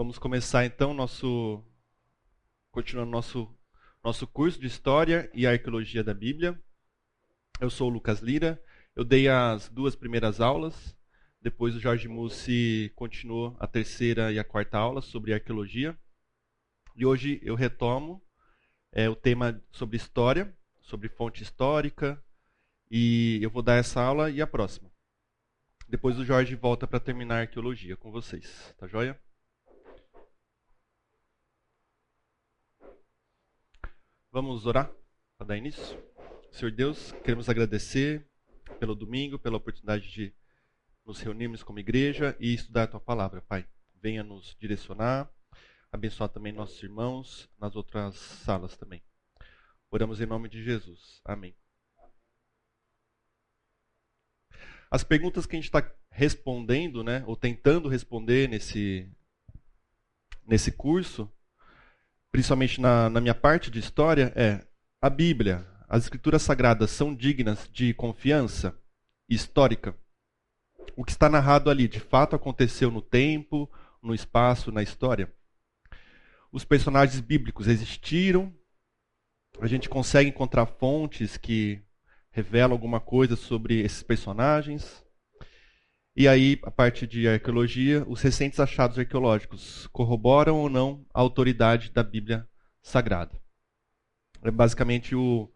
Vamos começar então nosso continuando nosso nosso curso de História e Arqueologia da Bíblia. Eu sou o Lucas Lira. Eu dei as duas primeiras aulas. Depois o Jorge Mussi continuou a terceira e a quarta aula sobre arqueologia. E hoje eu retomo é, o tema sobre história, sobre fonte histórica. E eu vou dar essa aula e a próxima. Depois o Jorge volta para terminar a arqueologia com vocês. Tá joia? Vamos orar para dar início? Senhor Deus, queremos agradecer pelo domingo, pela oportunidade de nos reunirmos como igreja e estudar a tua palavra, Pai. Venha nos direcionar, abençoar também nossos irmãos nas outras salas também. Oramos em nome de Jesus. Amém. As perguntas que a gente está respondendo, né, ou tentando responder nesse, nesse curso, principalmente na, na minha parte de história, é a Bíblia, as Escrituras Sagradas são dignas de confiança histórica? O que está narrado ali de fato aconteceu no tempo, no espaço, na história? Os personagens bíblicos existiram? A gente consegue encontrar fontes que revelam alguma coisa sobre esses personagens? E aí, a parte de arqueologia, os recentes achados arqueológicos corroboram ou não a autoridade da Bíblia Sagrada? É basicamente o,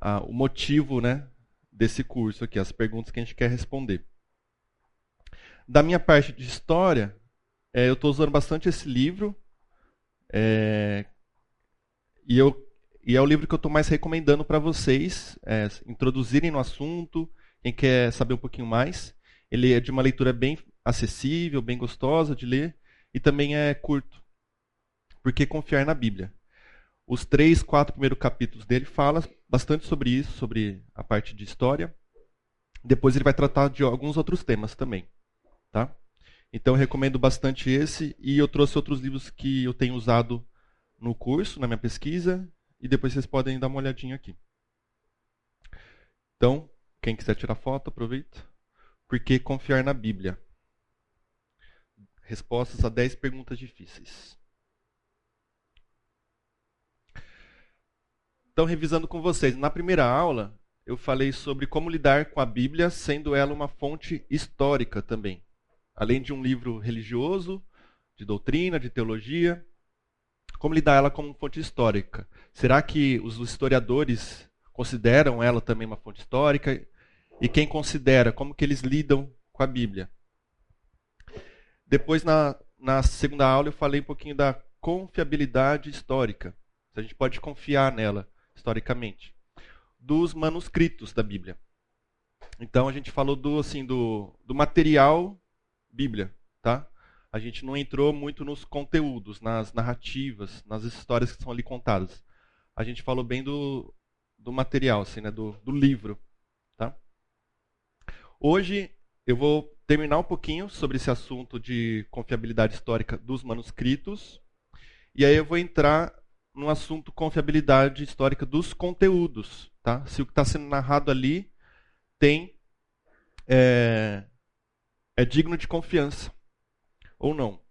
a, o motivo né, desse curso aqui, as perguntas que a gente quer responder. Da minha parte de história, é, eu estou usando bastante esse livro. É, e, eu, e é o livro que eu estou mais recomendando para vocês é, introduzirem no assunto, quem quer saber um pouquinho mais. Ele é de uma leitura bem acessível, bem gostosa de ler e também é curto. Porque confiar na Bíblia. Os três, quatro primeiros capítulos dele fala bastante sobre isso, sobre a parte de história. Depois ele vai tratar de alguns outros temas também, tá? Então recomendo bastante esse e eu trouxe outros livros que eu tenho usado no curso, na minha pesquisa, e depois vocês podem dar uma olhadinha aqui. Então, quem quiser tirar foto, aproveita. Por que confiar na Bíblia? Respostas a 10 perguntas difíceis. Então, revisando com vocês, na primeira aula eu falei sobre como lidar com a Bíblia, sendo ela uma fonte histórica também. Além de um livro religioso, de doutrina, de teologia, como lidar ela como fonte histórica? Será que os historiadores consideram ela também uma fonte histórica? E quem considera, como que eles lidam com a Bíblia. Depois, na, na segunda aula, eu falei um pouquinho da confiabilidade histórica. Se a gente pode confiar nela, historicamente. Dos manuscritos da Bíblia. Então, a gente falou do, assim, do, do material Bíblia. Tá? A gente não entrou muito nos conteúdos, nas narrativas, nas histórias que são ali contadas. A gente falou bem do, do material, assim, né? do, do livro. Hoje eu vou terminar um pouquinho sobre esse assunto de confiabilidade histórica dos manuscritos. E aí eu vou entrar no assunto confiabilidade histórica dos conteúdos. Tá? Se o que está sendo narrado ali tem é, é digno de confiança ou não.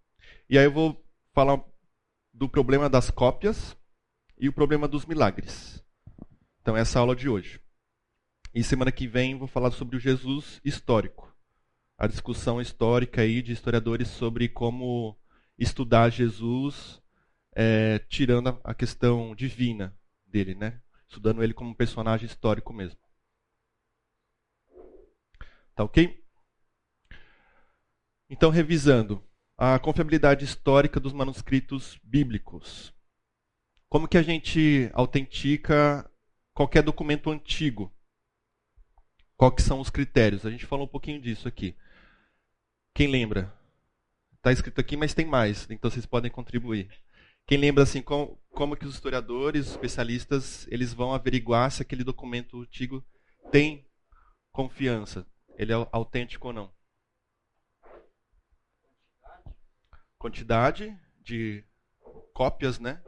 E aí eu vou falar do problema das cópias e o problema dos milagres. Então, essa é a aula de hoje. E semana que vem vou falar sobre o Jesus histórico. A discussão histórica aí de historiadores sobre como estudar Jesus, é, tirando a questão divina dele, né? Estudando ele como um personagem histórico mesmo. Tá ok? Então, revisando a confiabilidade histórica dos manuscritos bíblicos. Como que a gente autentica qualquer documento antigo? Quais são os critérios? A gente falou um pouquinho disso aqui. Quem lembra? Está escrito aqui, mas tem mais, então vocês podem contribuir. Quem lembra assim como, como que os historiadores, os especialistas, eles vão averiguar se aquele documento antigo tem confiança, ele é autêntico ou não? Quantidade de cópias, né,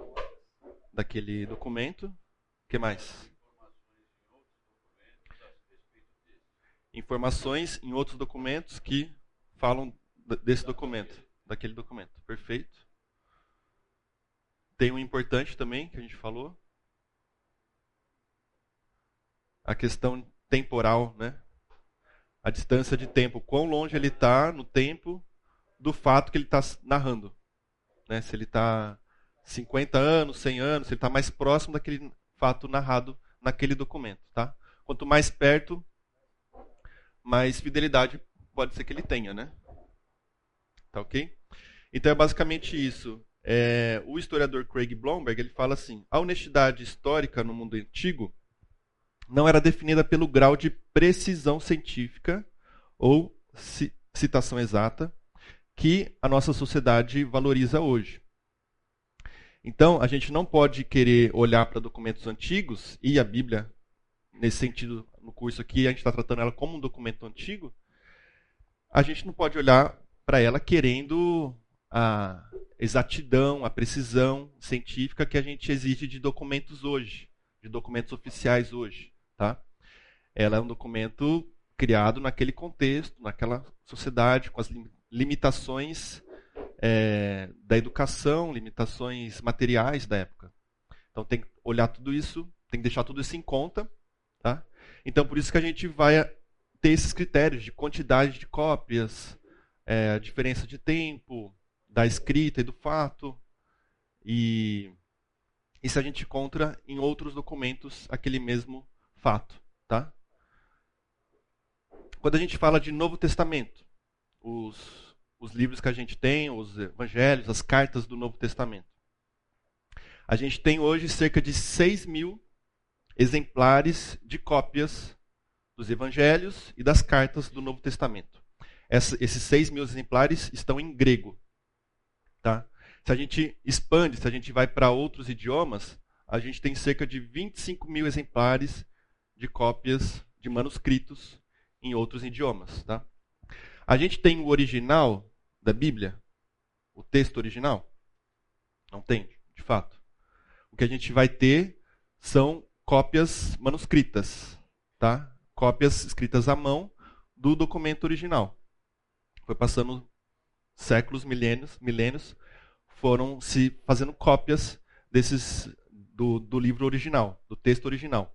daquele documento. O que mais? Informações em outros documentos que falam desse documento. daquele documento. Perfeito. Tem um importante também que a gente falou. A questão temporal, né? A distância de tempo, quão longe ele está no tempo do fato que ele está narrando. Né? Se ele está 50 anos, 100 anos, se ele está mais próximo daquele fato narrado naquele documento. Tá? Quanto mais perto, mais fidelidade pode ser que ele tenha. Né? Tá ok? Então é basicamente isso. É, o historiador Craig Blomberg ele fala assim: a honestidade histórica no mundo antigo não era definida pelo grau de precisão científica ou citação exata que a nossa sociedade valoriza hoje. Então, a gente não pode querer olhar para documentos antigos, e a Bíblia, nesse sentido, no curso aqui, a gente está tratando ela como um documento antigo, a gente não pode olhar para ela querendo a exatidão, a precisão científica que a gente exige de documentos hoje, de documentos oficiais hoje, tá? Ela é um documento criado naquele contexto, naquela sociedade, com as limitações é, da educação, limitações materiais da época. Então tem que olhar tudo isso, tem que deixar tudo isso em conta, tá? Então por isso que a gente vai ter esses critérios de quantidade de cópias, é, diferença de tempo, da escrita e do fato. E isso a gente encontra em outros documentos aquele mesmo fato, tá? Quando a gente fala de Novo Testamento, os, os livros que a gente tem, os evangelhos, as cartas do Novo Testamento, a gente tem hoje cerca de 6 mil exemplares de cópias dos evangelhos e das cartas do Novo Testamento. Essa, esses 6 mil exemplares estão em grego. Tá? Se a gente expande, se a gente vai para outros idiomas, a gente tem cerca de 25 mil exemplares de cópias de manuscritos em outros idiomas. Tá? A gente tem o original da Bíblia, o texto original? Não tem, de fato. O que a gente vai ter são cópias manuscritas, tá? Cópias escritas à mão do documento original. Foi passando séculos, milênios, milênios, foram se fazendo cópias desses do, do livro original, do texto original.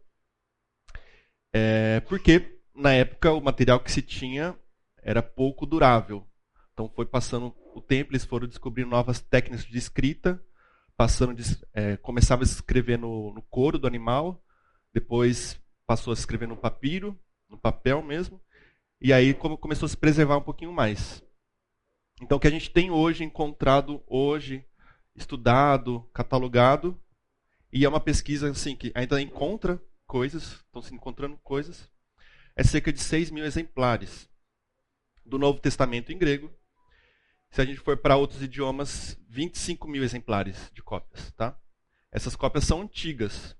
É, porque na época o material que se tinha era pouco durável. Então foi passando o tempo, eles foram descobrindo novas técnicas de escrita, passando de, é, começava a escrever no, no couro do animal, depois passou a escrever no papiro, no papel mesmo, e aí como começou a se preservar um pouquinho mais. Então, o que a gente tem hoje, encontrado hoje, estudado, catalogado, e é uma pesquisa assim que ainda encontra coisas, estão se encontrando coisas, é cerca de 6 mil exemplares do Novo Testamento em grego. Se a gente for para outros idiomas, 25 mil exemplares de cópias. Tá? Essas cópias são antigas,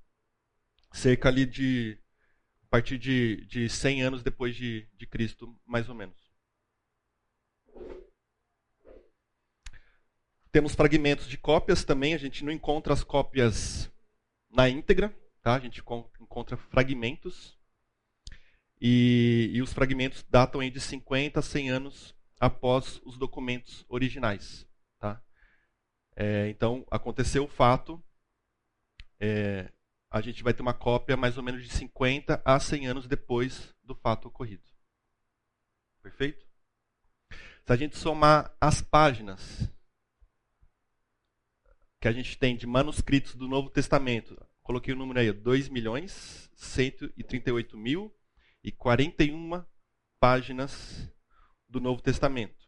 cerca ali de a partir de, de 100 anos depois de, de Cristo, mais ou menos. Temos fragmentos de cópias também, a gente não encontra as cópias na íntegra, tá? a gente encontra fragmentos. E, e os fragmentos datam aí de 50 a 100 anos após os documentos originais. Tá? É, então, aconteceu o fato, é, a gente vai ter uma cópia mais ou menos de 50 a 100 anos depois do fato ocorrido. Perfeito? Se a gente somar as páginas que a gente tem de manuscritos do Novo Testamento. Coloquei o número aí, 2 milhões 138 mil e 41 páginas do Novo Testamento.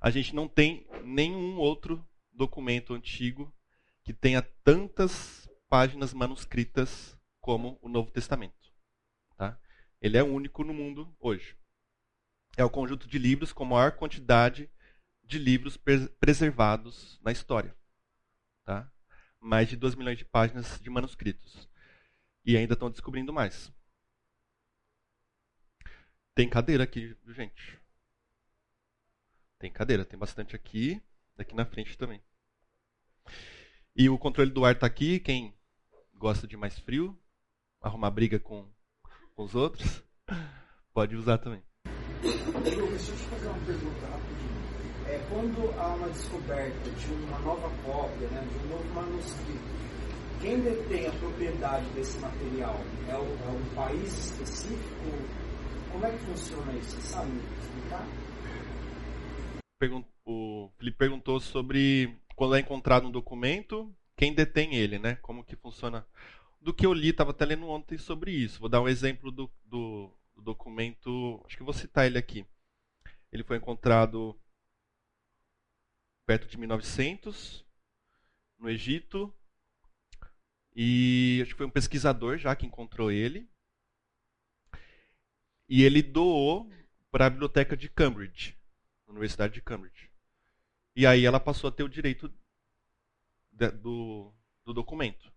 A gente não tem nenhum outro documento antigo que tenha tantas páginas manuscritas como o Novo Testamento. Tá? Ele é único no mundo hoje. É o conjunto de livros com maior quantidade de livros preservados na história tá? mais de 2 milhões de páginas de manuscritos. E ainda estão descobrindo mais. Tem cadeira aqui, gente. Tem cadeira, tem bastante aqui, daqui na frente também. E o controle do ar está aqui, quem gosta de mais frio, arrumar briga com, com os outros, pode usar também. Deixa eu te fazer uma pergunta rapidinho. É, quando há uma descoberta de uma nova cópia, né, de um novo manuscrito, quem detém a propriedade desse material? É, o, é um país específico? Como é que funciona isso? Você sabe explicar? O Felipe perguntou sobre quando é encontrado um documento, quem detém ele, né? Como que funciona. Do que eu li, estava até lendo ontem sobre isso. Vou dar um exemplo do, do, do documento, acho que vou citar ele aqui. Ele foi encontrado perto de 1900, no Egito, e acho que foi um pesquisador já que encontrou ele. E ele doou para a biblioteca de Cambridge, Universidade de Cambridge. E aí ela passou a ter o direito de, do, do documento.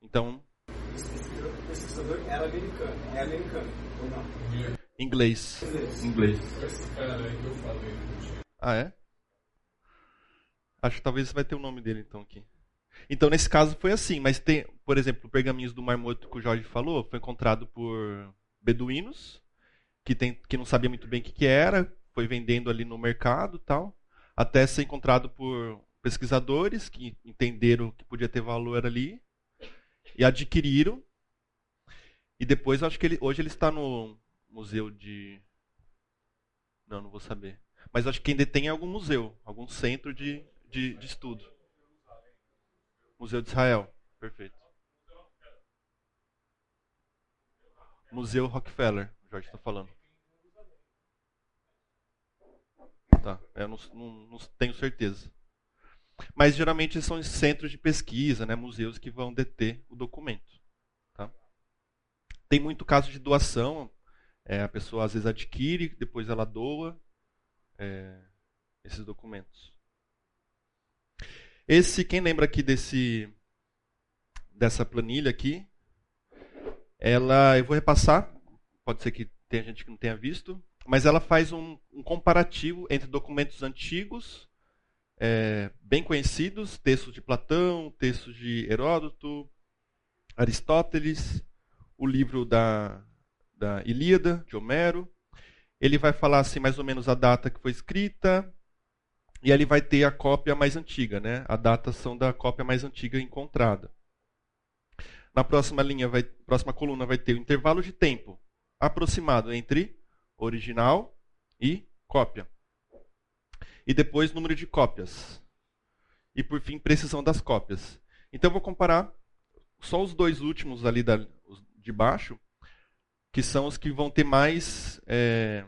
Então. O pesquisador era americano. É americano, ou não? Inglês. Inglês. Ah, é? Acho que talvez vai ter o nome dele então aqui. Então, nesse caso foi assim, mas tem, por exemplo, pergaminhos do Mar Morto que o Jorge falou, foi encontrado por beduínos, que, tem, que não sabia muito bem o que, que era, foi vendendo ali no mercado tal, até ser encontrado por pesquisadores que entenderam que podia ter valor ali e adquiriram. E depois, acho que ele, hoje ele está no museu de. Não, não vou saber. Mas acho que detém é algum museu, algum centro de, de, de estudo. Museu de Israel. Perfeito. Museu Rockefeller, o Jorge está falando. Tá, eu não, não, não, tenho certeza. Mas geralmente são centros de pesquisa, né, museus que vão deter o documento. Tá? Tem muito caso de doação, é, a pessoa às vezes adquire, depois ela doa é, esses documentos. Esse, quem lembra aqui desse dessa planilha aqui? Ela, eu vou repassar. Pode ser que tenha gente que não tenha visto, mas ela faz um, um comparativo entre documentos antigos, é, bem conhecidos, textos de Platão, textos de Heródoto, Aristóteles, o livro da, da Ilíada, de Homero. Ele vai falar assim mais ou menos a data que foi escrita, e ele vai ter a cópia mais antiga, né? a datação da cópia mais antiga encontrada. Na próxima linha, vai, próxima coluna vai ter o intervalo de tempo aproximado entre original e cópia. E depois número de cópias. E por fim, precisão das cópias. Então vou comparar só os dois últimos ali da, de baixo, que são os que vão ter mais, é,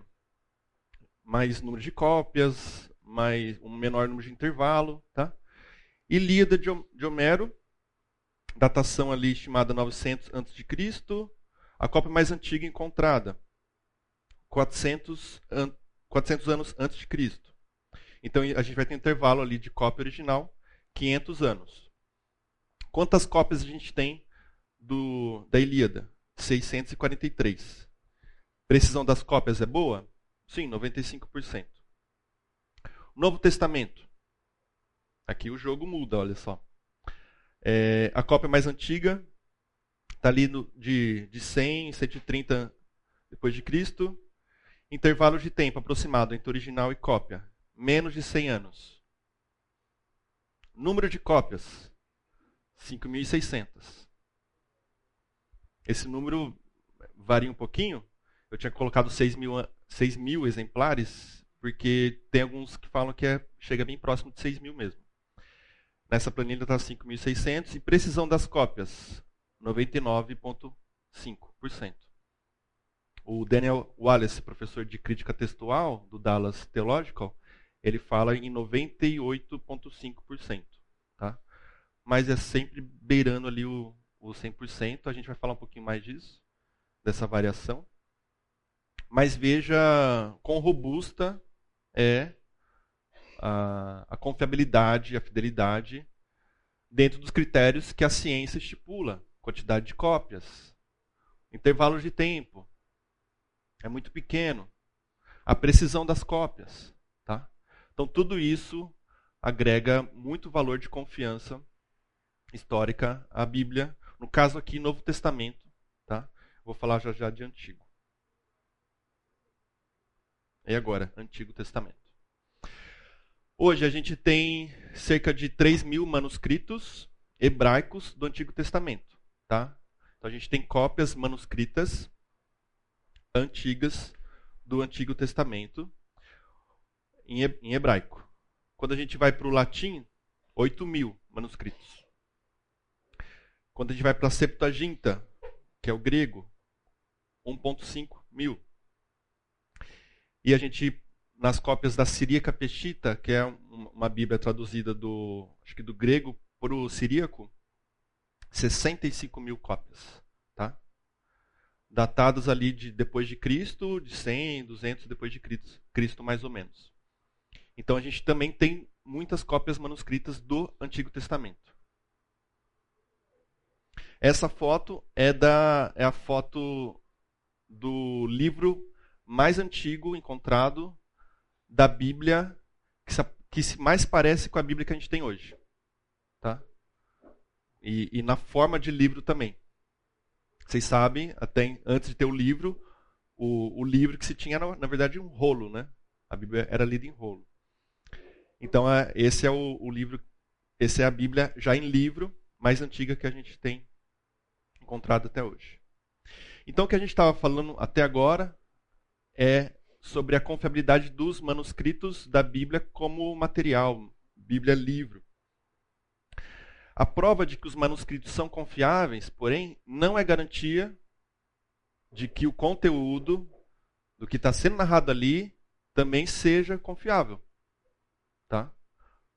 mais número de cópias, mais um menor número de intervalo, tá? Ilíada de Homero, datação ali estimada 900 a.C., a cópia mais antiga encontrada, 400, an 400 anos antes de Cristo. Então a gente vai ter um intervalo ali de cópia original, 500 anos. Quantas cópias a gente tem do, da Ilíada? 643. Precisão das cópias é boa? Sim, 95%. Novo Testamento. Aqui o jogo muda, olha só. É, a cópia mais antiga está ali no, de, de 100, 130 depois de Cristo. Intervalo de tempo aproximado entre original e cópia, menos de 100 anos. Número de cópias, 5.600. Esse número varia um pouquinho. Eu tinha colocado 6 mil, 6 mil exemplares porque tem alguns que falam que é, chega bem próximo de 6 mil mesmo. Nessa planilha está 5.600 e precisão das cópias, 99,5%. O Daniel Wallace, professor de crítica textual do Dallas Theological, ele fala em 98,5%. Tá? Mas é sempre beirando ali o, o 100%. A gente vai falar um pouquinho mais disso, dessa variação. Mas veja quão robusta é a, a confiabilidade, a fidelidade dentro dos critérios que a ciência estipula. Quantidade de cópias, intervalo de tempo, é muito pequeno, a precisão das cópias. Tá? Então, tudo isso agrega muito valor de confiança histórica à Bíblia, no caso aqui, Novo Testamento. Tá? Vou falar já já de Antigo. E agora, Antigo Testamento. Hoje a gente tem cerca de 3 mil manuscritos hebraicos do Antigo Testamento. Tá? Então a gente tem cópias manuscritas antigas do Antigo Testamento em hebraico. Quando a gente vai para o latim, 8 mil manuscritos. Quando a gente vai para a Septuaginta, que é o grego, 1.5 mil. E a gente, nas cópias da Siríaca Peshita, que é uma Bíblia traduzida do, acho que do grego para o siríaco, 65 mil cópias. Tá? Datadas ali de depois de Cristo, de 100, 200 depois de Cristo, Cristo mais ou menos. Então a gente também tem muitas cópias manuscritas do Antigo Testamento. Essa foto é, da, é a foto do livro mais antigo encontrado da Bíblia que se, mais parece com a Bíblia que a gente tem hoje. Tá? E, e na forma de livro também. Vocês sabem, até antes de ter o livro, o, o livro que se tinha era, na verdade, um rolo. Né? A Bíblia era lida em rolo. Então, é, esse é o, o livro, esse é a Bíblia já em livro, mais antiga que a gente tem encontrado até hoje. Então, o que a gente estava falando até agora é sobre a confiabilidade dos manuscritos da Bíblia como material, Bíblia livro. A prova de que os manuscritos são confiáveis, porém, não é garantia de que o conteúdo do que está sendo narrado ali também seja confiável. Tá?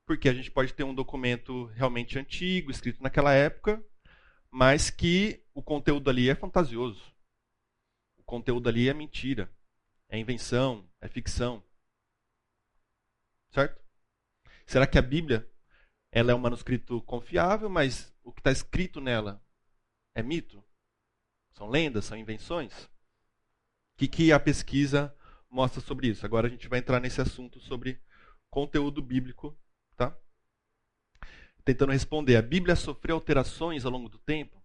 Porque a gente pode ter um documento realmente antigo, escrito naquela época, mas que o conteúdo ali é fantasioso. O conteúdo ali é mentira, é invenção, é ficção. Certo? Será que a Bíblia ela é um manuscrito confiável, mas o que está escrito nela é mito? São lendas, são invenções? O que, que a pesquisa mostra sobre isso? Agora a gente vai entrar nesse assunto sobre conteúdo bíblico, tá? Tentando responder, a Bíblia sofreu alterações ao longo do tempo?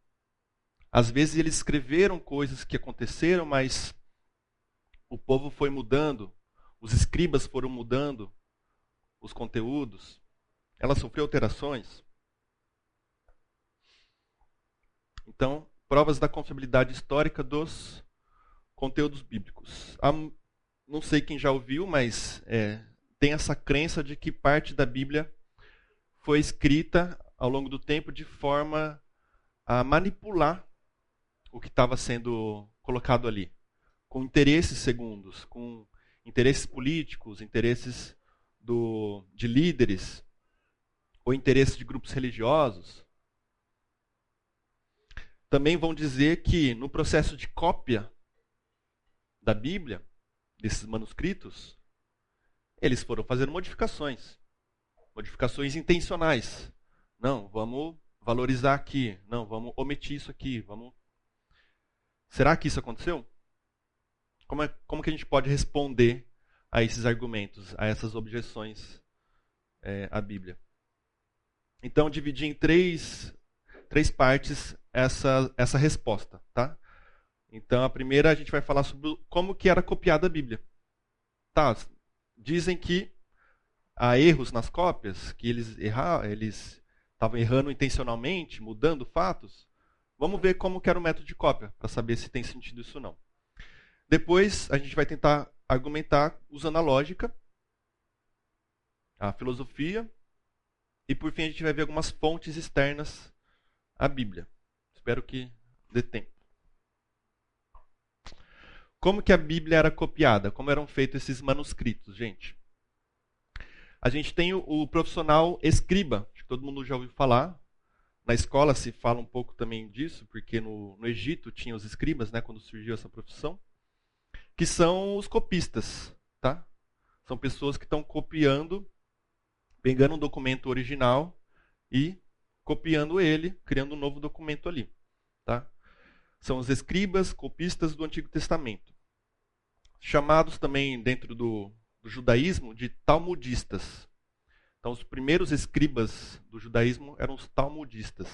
Às vezes eles escreveram coisas que aconteceram, mas o povo foi mudando, os escribas foram mudando os conteúdos. Ela sofreu alterações. Então, provas da confiabilidade histórica dos conteúdos bíblicos. não sei quem já ouviu, mas é, tem essa crença de que parte da Bíblia foi escrita ao longo do tempo de forma a manipular o que estava sendo colocado ali, com interesses segundos, com interesses políticos, interesses do, de líderes, ou interesses de grupos religiosos. Também vão dizer que no processo de cópia da Bíblia, desses manuscritos, eles foram fazendo modificações. Modificações intencionais. Não, vamos valorizar aqui. Não, vamos omitir isso aqui. Vamos. Será que isso aconteceu? Como, é, como que a gente pode responder a esses argumentos, a essas objeções é, à Bíblia? Então, dividi em três, três partes essa, essa resposta. Tá? Então, a primeira a gente vai falar sobre como que era copiada a Bíblia. Tá, dizem que há erros nas cópias, que eles errar, eles estavam errando intencionalmente, mudando fatos. Vamos ver como que era o método de cópia, para saber se tem sentido isso ou não. Depois, a gente vai tentar argumentar usando a lógica, a filosofia, e por fim a gente vai ver algumas fontes externas à Bíblia. Espero que dê tempo. Como que a Bíblia era copiada? Como eram feitos esses manuscritos, gente? A gente tem o, o profissional escriba, que todo mundo já ouviu falar. Na escola se fala um pouco também disso, porque no, no Egito tinha os escribas, né, quando surgiu essa profissão, que são os copistas, tá? São pessoas que estão copiando, pegando um documento original e copiando ele, criando um novo documento ali, tá? São os escribas, copistas do Antigo Testamento. Chamados também dentro do, do judaísmo de talmudistas. Então, os primeiros escribas do judaísmo eram os talmudistas.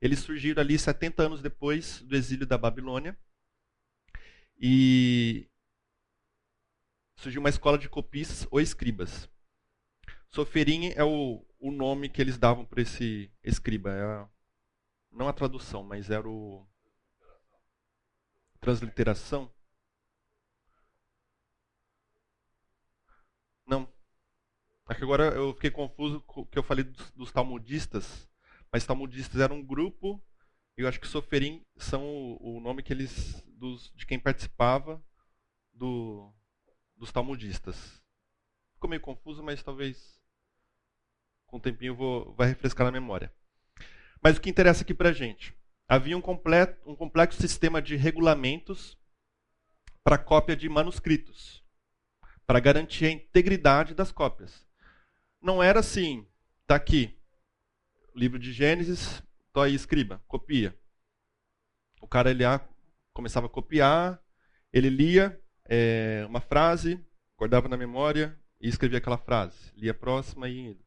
Eles surgiram ali 70 anos depois do exílio da Babilônia. E surgiu uma escola de copistas ou escribas. Soferim é o, o nome que eles davam para esse escriba. É não a tradução, mas era o. Transliteração? Não. É que agora eu fiquei confuso que eu falei dos, dos talmudistas. Mas talmudistas era um grupo, eu acho que Soferim são o, o nome que eles. Dos, de quem participava do, dos talmudistas. Ficou meio confuso, mas talvez com o tempinho vou, vai refrescar na memória. Mas o que interessa aqui para a gente? Havia um, completo, um complexo sistema de regulamentos para cópia de manuscritos, para garantir a integridade das cópias. Não era assim, está aqui, livro de Gênesis, tô aí, escriba, copia. O cara ele começava a copiar, ele lia é, uma frase, guardava na memória e escrevia aquela frase. Lia a próxima e indo.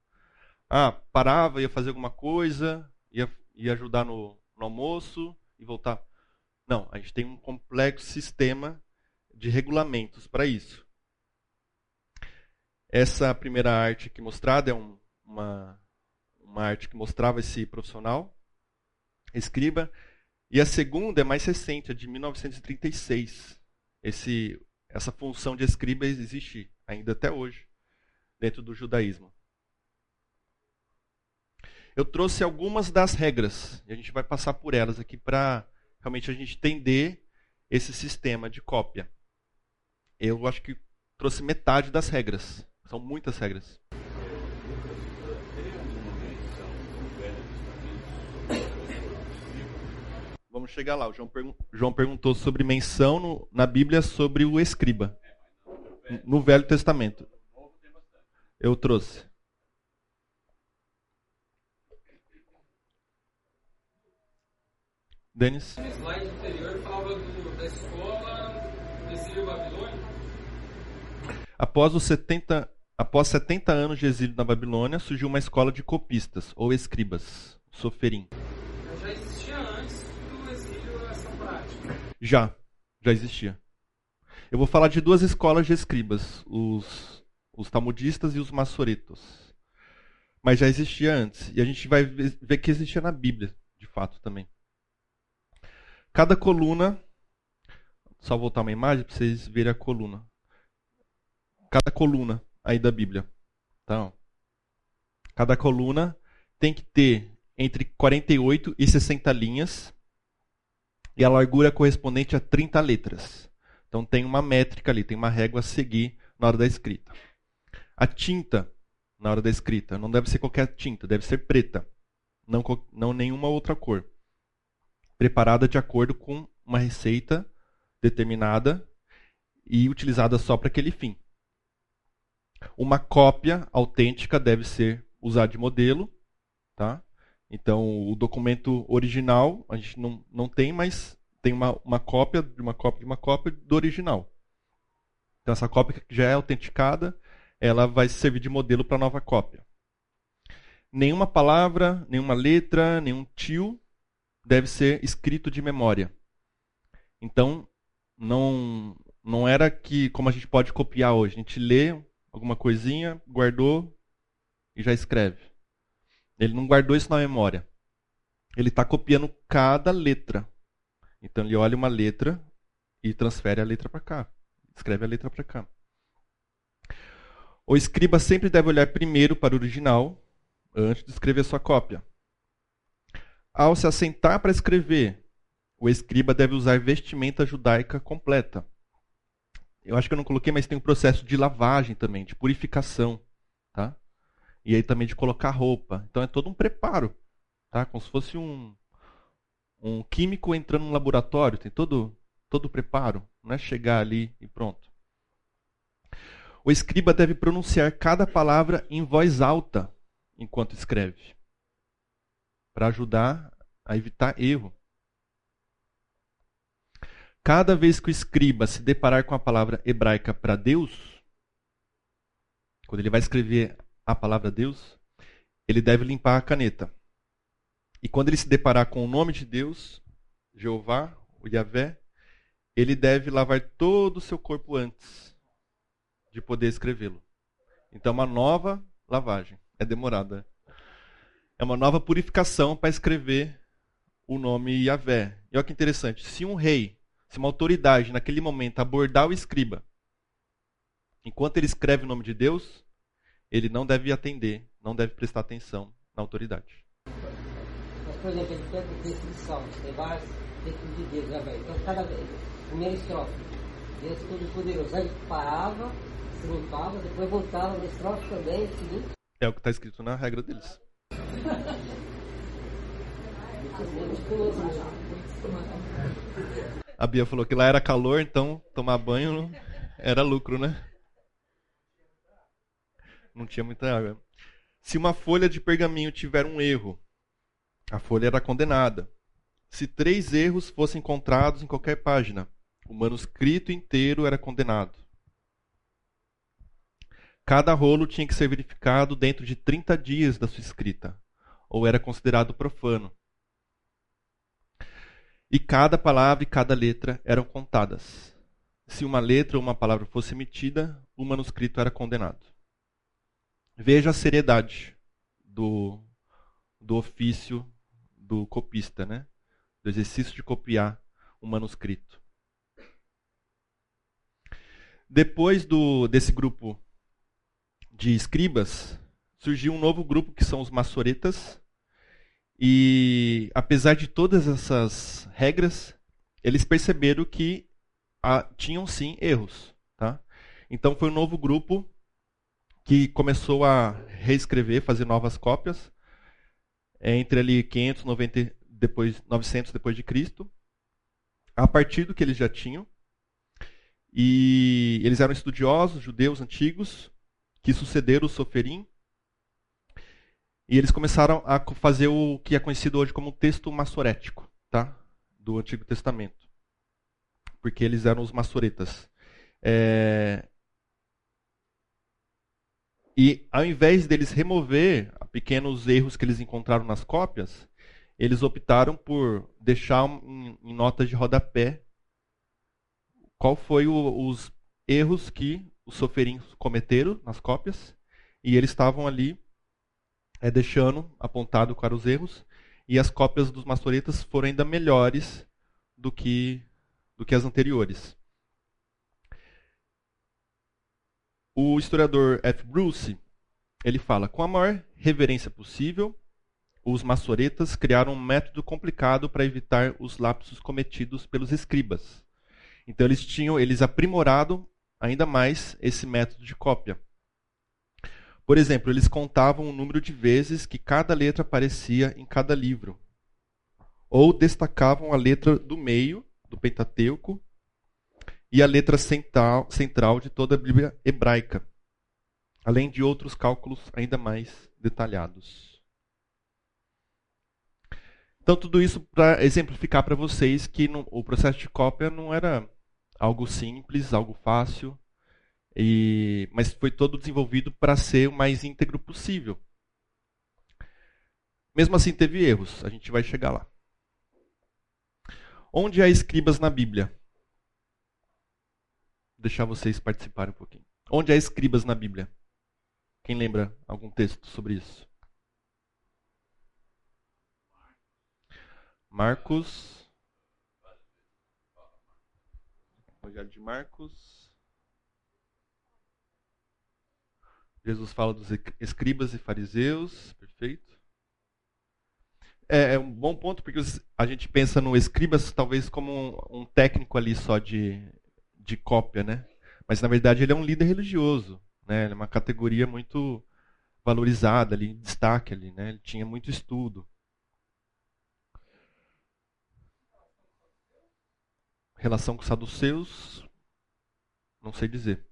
Ah, parava, ia fazer alguma coisa, ia, ia ajudar no, no almoço e voltar. Não, a gente tem um complexo sistema de regulamentos para isso. Essa primeira arte aqui mostrada é um, uma, uma arte que mostrava esse profissional, escriba, e a segunda é mais recente, é de 1936. Esse, essa função de escriba existe ainda até hoje dentro do judaísmo eu trouxe algumas das regras. E a gente vai passar por elas aqui para realmente a gente entender esse sistema de cópia. Eu acho que trouxe metade das regras. São muitas regras. Vamos chegar lá. O João, pergun João perguntou sobre menção no, na Bíblia sobre o escriba. No Velho Testamento. Eu trouxe. Denis? No slide anterior falava da escola do exílio babilônico. Após, os 70, após 70 anos de exílio na Babilônia, surgiu uma escola de copistas, ou escribas, soferim. Já existia antes do exílio essa prática? Já, já existia. Eu vou falar de duas escolas de escribas, os, os talmudistas e os maçoretos. Mas já existia antes. E a gente vai ver que existia na Bíblia, de fato, também. Cada coluna, só voltar uma imagem para vocês verem a coluna. Cada coluna aí da Bíblia. Então, cada coluna tem que ter entre 48 e 60 linhas e a largura correspondente a 30 letras. Então tem uma métrica ali, tem uma régua a seguir na hora da escrita. A tinta na hora da escrita não deve ser qualquer tinta, deve ser preta, não, não nenhuma outra cor preparada de acordo com uma receita determinada e utilizada só para aquele fim. Uma cópia autêntica deve ser usada de modelo, tá? Então, o documento original a gente não, não tem, mas tem uma, uma cópia de uma cópia de uma cópia do original. Então, essa cópia que já é autenticada, ela vai servir de modelo para a nova cópia. Nenhuma palavra, nenhuma letra, nenhum tio deve ser escrito de memória. Então, não, não era que, como a gente pode copiar hoje, a gente lê alguma coisinha, guardou e já escreve. Ele não guardou isso na memória. Ele está copiando cada letra. Então ele olha uma letra e transfere a letra para cá. Escreve a letra para cá. O escriba sempre deve olhar primeiro para o original antes de escrever sua cópia. Ao se assentar para escrever, o escriba deve usar vestimenta judaica completa. Eu acho que eu não coloquei, mas tem um processo de lavagem também, de purificação, tá? E aí também de colocar roupa. Então é todo um preparo, tá? Como se fosse um um químico entrando no laboratório, tem todo todo o preparo, não é chegar ali e pronto. O escriba deve pronunciar cada palavra em voz alta enquanto escreve para ajudar a evitar erro. Cada vez que o escriba se deparar com a palavra hebraica para Deus, quando ele vai escrever a palavra Deus, ele deve limpar a caneta. E quando ele se deparar com o nome de Deus, Jeová, o Yahvé, ele deve lavar todo o seu corpo antes de poder escrevê-lo. Então, uma nova lavagem. É demorada. É uma nova purificação para escrever o nome Yahvé. E olha que interessante. Se um rei, se uma autoridade naquele momento abordar o escriba, enquanto ele escreve o nome de Deus, ele não deve atender, não deve prestar atenção na autoridade. Mas, por exemplo, ele tem a descrição, tem vários textos de Deus, Yahvé. Então, cada vez, primeira estrofe, Deus Todo-Poderoso. Aí parava, se limpava, depois voltava na estrofe também, seguinte. É o que está escrito na regra deles. A Bia falou que lá era calor, então tomar banho era lucro, né? Não tinha muita água. Se uma folha de pergaminho tiver um erro, a folha era condenada. Se três erros fossem encontrados em qualquer página, o manuscrito inteiro era condenado. Cada rolo tinha que ser verificado dentro de 30 dias da sua escrita, ou era considerado profano. E cada palavra e cada letra eram contadas. Se uma letra ou uma palavra fosse emitida, o manuscrito era condenado. Veja a seriedade do, do ofício do copista, né? do exercício de copiar um manuscrito. Depois do, desse grupo de escribas, surgiu um novo grupo que são os maçoretas. E apesar de todas essas regras, eles perceberam que ah, tinham sim erros. Tá? Então foi um novo grupo que começou a reescrever, fazer novas cópias, entre ali 590 depois 900 depois de Cristo, a partir do que eles já tinham. E eles eram estudiosos, judeus antigos, que sucederam o Soferim. E eles começaram a fazer o que é conhecido hoje como texto massorético, tá? do Antigo Testamento. Porque eles eram os massoretas. É... E ao invés deles remover pequenos erros que eles encontraram nas cópias, eles optaram por deixar em, em notas de rodapé qual foi o, os erros que os soferinhos cometeram nas cópias e eles estavam ali é, deixando apontado quais os erros e as cópias dos maçoretas foram ainda melhores do que do que as anteriores. O historiador F. Bruce ele fala: com a maior reverência possível, os maçoretas criaram um método complicado para evitar os lapsos cometidos pelos escribas. Então eles tinham, eles aprimorado ainda mais esse método de cópia. Por exemplo, eles contavam o número de vezes que cada letra aparecia em cada livro, ou destacavam a letra do meio do Pentateuco e a letra central, central de toda a Bíblia hebraica, além de outros cálculos ainda mais detalhados. Então, tudo isso para exemplificar para vocês que no, o processo de cópia não era algo simples, algo fácil, e, mas foi todo desenvolvido para ser o mais íntegro possível. Mesmo assim, teve erros, a gente vai chegar lá. Onde há escribas na Bíblia? Deixar vocês participarem um pouquinho. Onde há escribas na Bíblia? Quem lembra algum texto sobre isso? Marcos. Evangelho de Marcos. Jesus fala dos escribas e fariseus. Perfeito. É, é, um bom ponto porque a gente pensa no escribas talvez como um, um técnico ali só de, de cópia, né? Mas na verdade ele é um líder religioso, né? Ele é uma categoria muito valorizada ali, destaque ali, né? Ele tinha muito estudo. Relação com os saduceus, não sei dizer.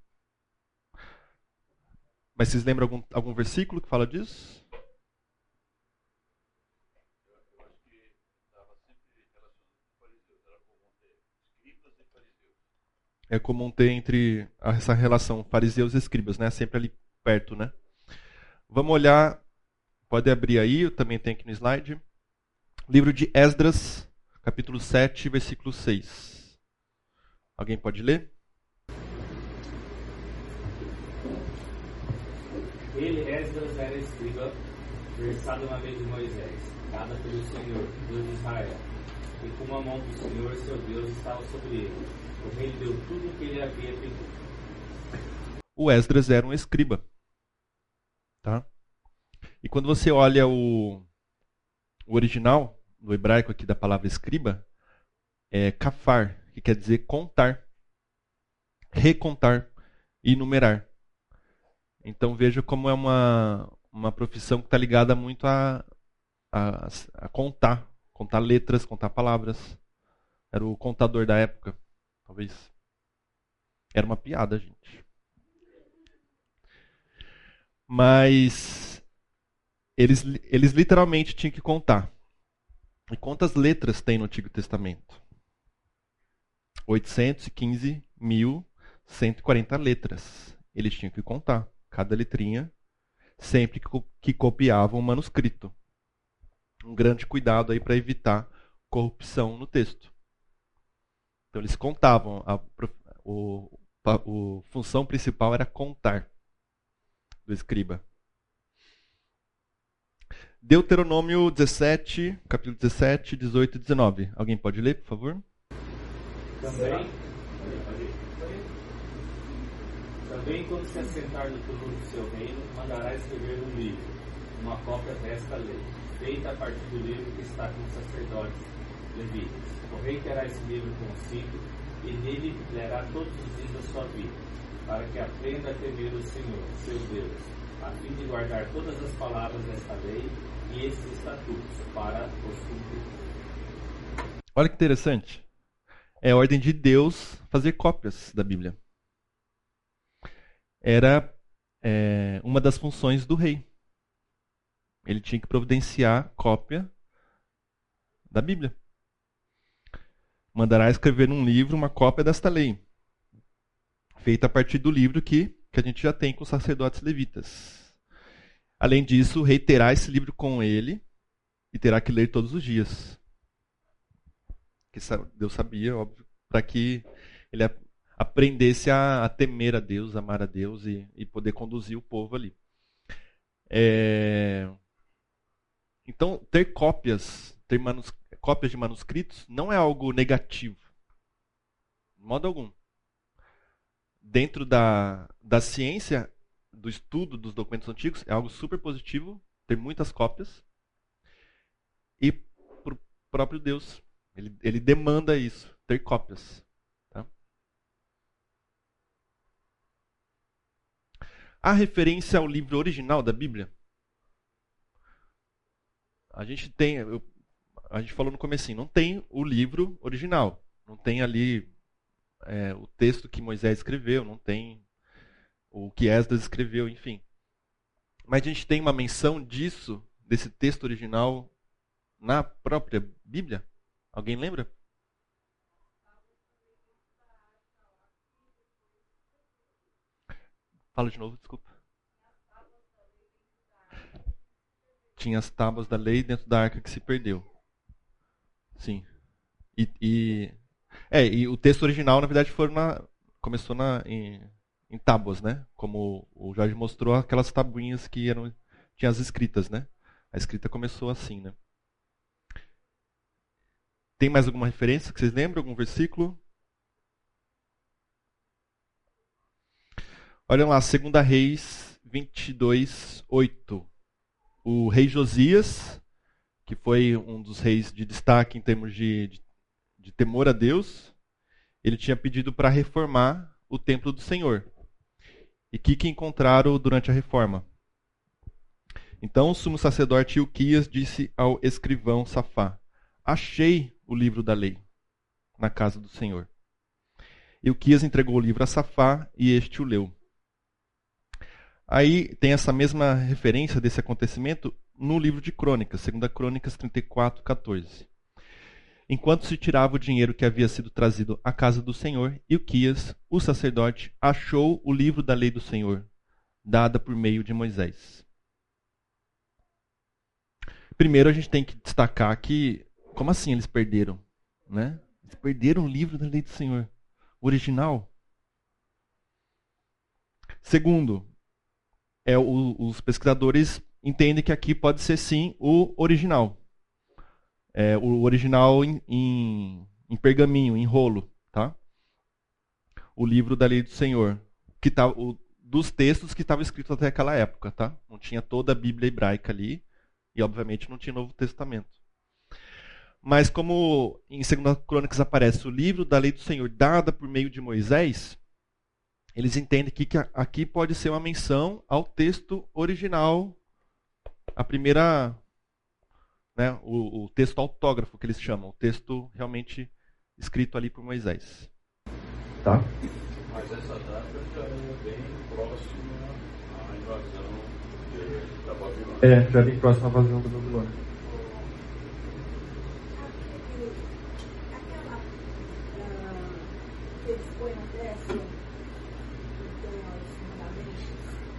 Mas vocês lembram algum, algum versículo que fala disso? É comum ter entre essa relação fariseus e escribas, né? Sempre ali perto, né? Vamos olhar, pode abrir aí, eu também tenho aqui no slide. Livro de Esdras, capítulo 7, versículo 6. Alguém pode ler? Ele, Esdras, era escriba, versado na lei de Moisés, dada pelo Senhor, Deus de Israel. E com a mão do Senhor, seu Deus, estava sobre ele. O tudo o que ele havia pedido. O Esdras era um escriba. Tá? E quando você olha o, o original, no hebraico aqui da palavra escriba, é kafar, que quer dizer contar, recontar e numerar. Então veja como é uma, uma profissão que está ligada muito a, a, a, contar, contar letras, contar palavras. Era o contador da época, talvez. Era uma piada, gente. Mas eles, eles literalmente tinham que contar. E quantas letras tem no Antigo Testamento? 815.140 letras. Eles tinham que contar cada letrinha sempre que copiavam o manuscrito. Um grande cuidado aí para evitar corrupção no texto. Então eles contavam, a, o, a, a função principal era contar do escriba. Deuteronômio 17, capítulo 17, 18 e 19. Alguém pode ler, por favor? Também, também quando se assentar no trono do seu reino, mandará escrever um livro, uma cópia desta lei, feita a partir do livro que está com os sacerdotes O rei terá esse livro consigo e nele lerá todos os dias da sua vida, para que aprenda a temer o Senhor, seu Deus, a fim de guardar todas as palavras desta lei e esses estatutos para os cumprir. Olha que interessante. É ordem de Deus fazer cópias da Bíblia. Era é, uma das funções do rei. Ele tinha que providenciar cópia da Bíblia. Mandará escrever num livro uma cópia desta lei, feita a partir do livro que, que a gente já tem com os sacerdotes levitas. Além disso, o rei terá esse livro com ele e terá que ler todos os dias que Deus sabia, óbvio, para que ele aprendesse a, a, temer a Deus, amar a Deus e, e poder conduzir o povo ali. É... Então, ter cópias, ter manus... cópias de manuscritos não é algo negativo, de modo algum. Dentro da, da ciência, do estudo dos documentos antigos, é algo super positivo ter muitas cópias. E para o próprio Deus ele, ele demanda isso, ter cópias. Tá? A referência ao livro original da Bíblia. A gente tem, eu, a gente falou no comecinho, não tem o livro original, não tem ali é, o texto que Moisés escreveu, não tem o que Esdras escreveu, enfim. Mas a gente tem uma menção disso, desse texto original, na própria Bíblia? Alguém lembra? Fala de novo, desculpa. Tinha as tábuas da lei dentro da arca que se perdeu. Sim. E, e é, e o texto original, na verdade, foi na, começou na, em, em tábuas, né? Como o Jorge mostrou, aquelas tabuinhas que eram tinha as escritas, né? A escrita começou assim, né? Tem mais alguma referência que vocês lembram? Algum versículo? Olha lá, 2 Reis 22, 8. O rei Josias, que foi um dos reis de destaque em termos de, de, de temor a Deus, ele tinha pedido para reformar o templo do Senhor. E o que, que encontraram durante a reforma? Então o sumo sacerdote Ilquias disse ao escrivão Safá: Achei o livro da lei na casa do Senhor. Euquias entregou o livro a Safá e este o leu. Aí tem essa mesma referência desse acontecimento no livro de Crônicas, 2 Crônicas 34, 14. Enquanto se tirava o dinheiro que havia sido trazido à casa do Senhor, Ilquias, o sacerdote, achou o livro da lei do Senhor, dada por meio de Moisés. Primeiro a gente tem que destacar que como assim eles perderam? Né? Eles perderam o livro da lei do Senhor, o original. Segundo, é o, os pesquisadores entendem que aqui pode ser sim o original. É, o original em, em, em, pergaminho, em rolo, tá? O livro da lei do Senhor, que tá, o, dos textos que estavam escritos até aquela época, tá? Não tinha toda a Bíblia hebraica ali e obviamente não tinha Novo Testamento. Mas como em 2 Crônicas aparece o livro da lei do Senhor dada por meio de Moisés, eles entendem que aqui pode ser uma menção ao texto original, a primeira, né, o, o texto autógrafo que eles chamam, o texto realmente escrito ali por Moisés. Tá? Mas essa data já é bem próxima à invasão de, da Babilônia. É, já é bem próxima à invasão da Babilônia.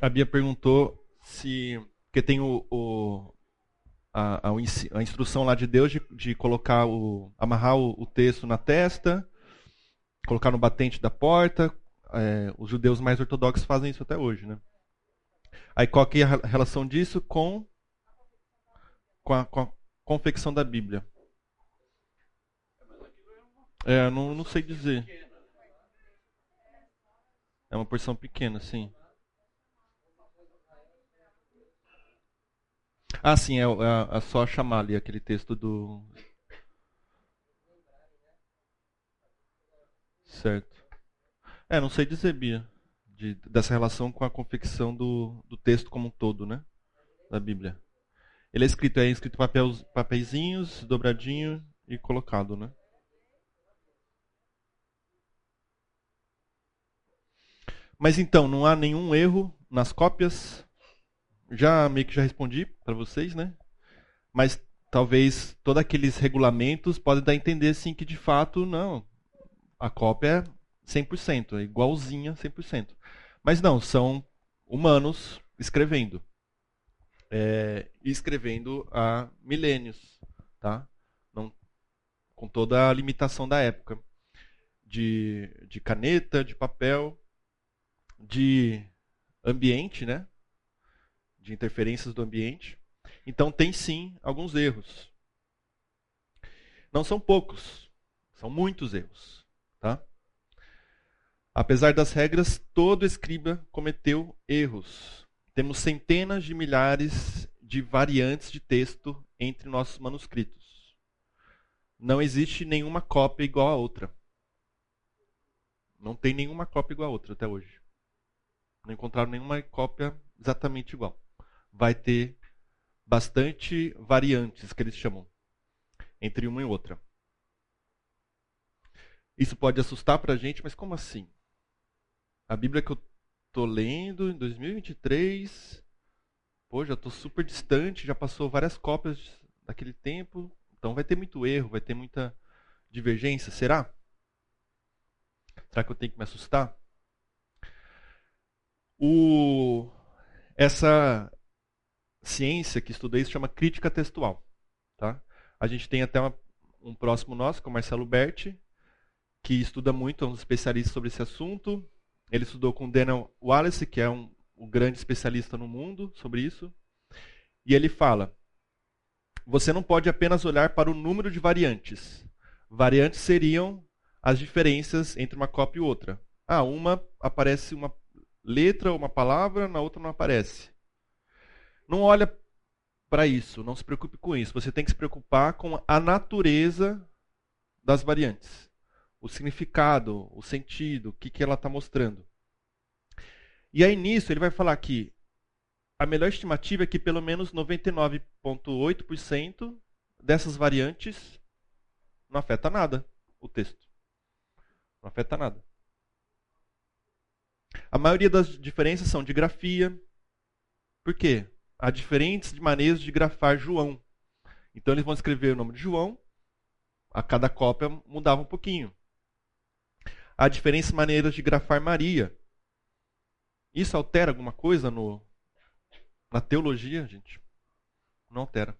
A Bia perguntou se. Porque tem o, o a, a, instrução lá de Deus de, de colocar o. amarrar o, o texto na testa, colocar no batente da porta, é, os judeus mais ortodoxos fazem isso até hoje, né? Aí qual que é a relação disso com, com, a, com a confecção da Bíblia? É, não, não sei dizer. É uma porção pequena, sim. Ah, sim, é, é, é só chamar ali aquele texto do. Certo. É, não sei dizer, Bia, de, dessa relação com a confecção do, do texto como um todo, né? Da Bíblia. Ele é escrito, é escrito papel, papeizinhos, dobradinho e colocado, né? Mas então, não há nenhum erro nas cópias. Já meio que já respondi para vocês, né? Mas talvez todos aqueles regulamentos podem dar a entender sim que de fato não. A cópia 100%, é igualzinha 100%. Mas não, são humanos escrevendo. É, escrevendo há milênios, tá? Não, com toda a limitação da época. De, de caneta, de papel, de ambiente, né? De interferências do ambiente. Então tem sim alguns erros. Não são poucos, são muitos erros, tá? Apesar das regras, todo escriba cometeu erros. Temos centenas de milhares de variantes de texto entre nossos manuscritos. Não existe nenhuma cópia igual a outra. Não tem nenhuma cópia igual a outra até hoje. Não encontraram nenhuma cópia exatamente igual. Vai ter bastante variantes, que eles chamam, entre uma e outra. Isso pode assustar para a gente, mas como assim? A Bíblia que eu tô lendo em 2023, pô, já tô super distante, já passou várias cópias daquele tempo, então vai ter muito erro, vai ter muita divergência, será? Será que eu tenho que me assustar? O essa ciência que estuda isso chama crítica textual, tá? A gente tem até uma, um próximo nosso, que é o Marcelo Berti, que estuda muito, é um especialista sobre esse assunto. Ele estudou com Daniel Wallace, que é um, um grande especialista no mundo sobre isso. E ele fala: você não pode apenas olhar para o número de variantes. Variantes seriam as diferenças entre uma cópia e outra. Ah, uma aparece uma letra ou uma palavra, na outra não aparece. Não olha para isso, não se preocupe com isso. Você tem que se preocupar com a natureza das variantes o significado, o sentido, o que, que ela está mostrando. E aí nisso ele vai falar que a melhor estimativa é que pelo menos 99,8% dessas variantes não afeta nada o texto. Não afeta nada. A maioria das diferenças são de grafia. Por quê? Há diferentes maneiras de grafar João. Então eles vão escrever o nome de João, a cada cópia mudava um pouquinho. Há diferentes maneiras de grafar Maria. Isso altera alguma coisa no, na teologia, gente? Não altera.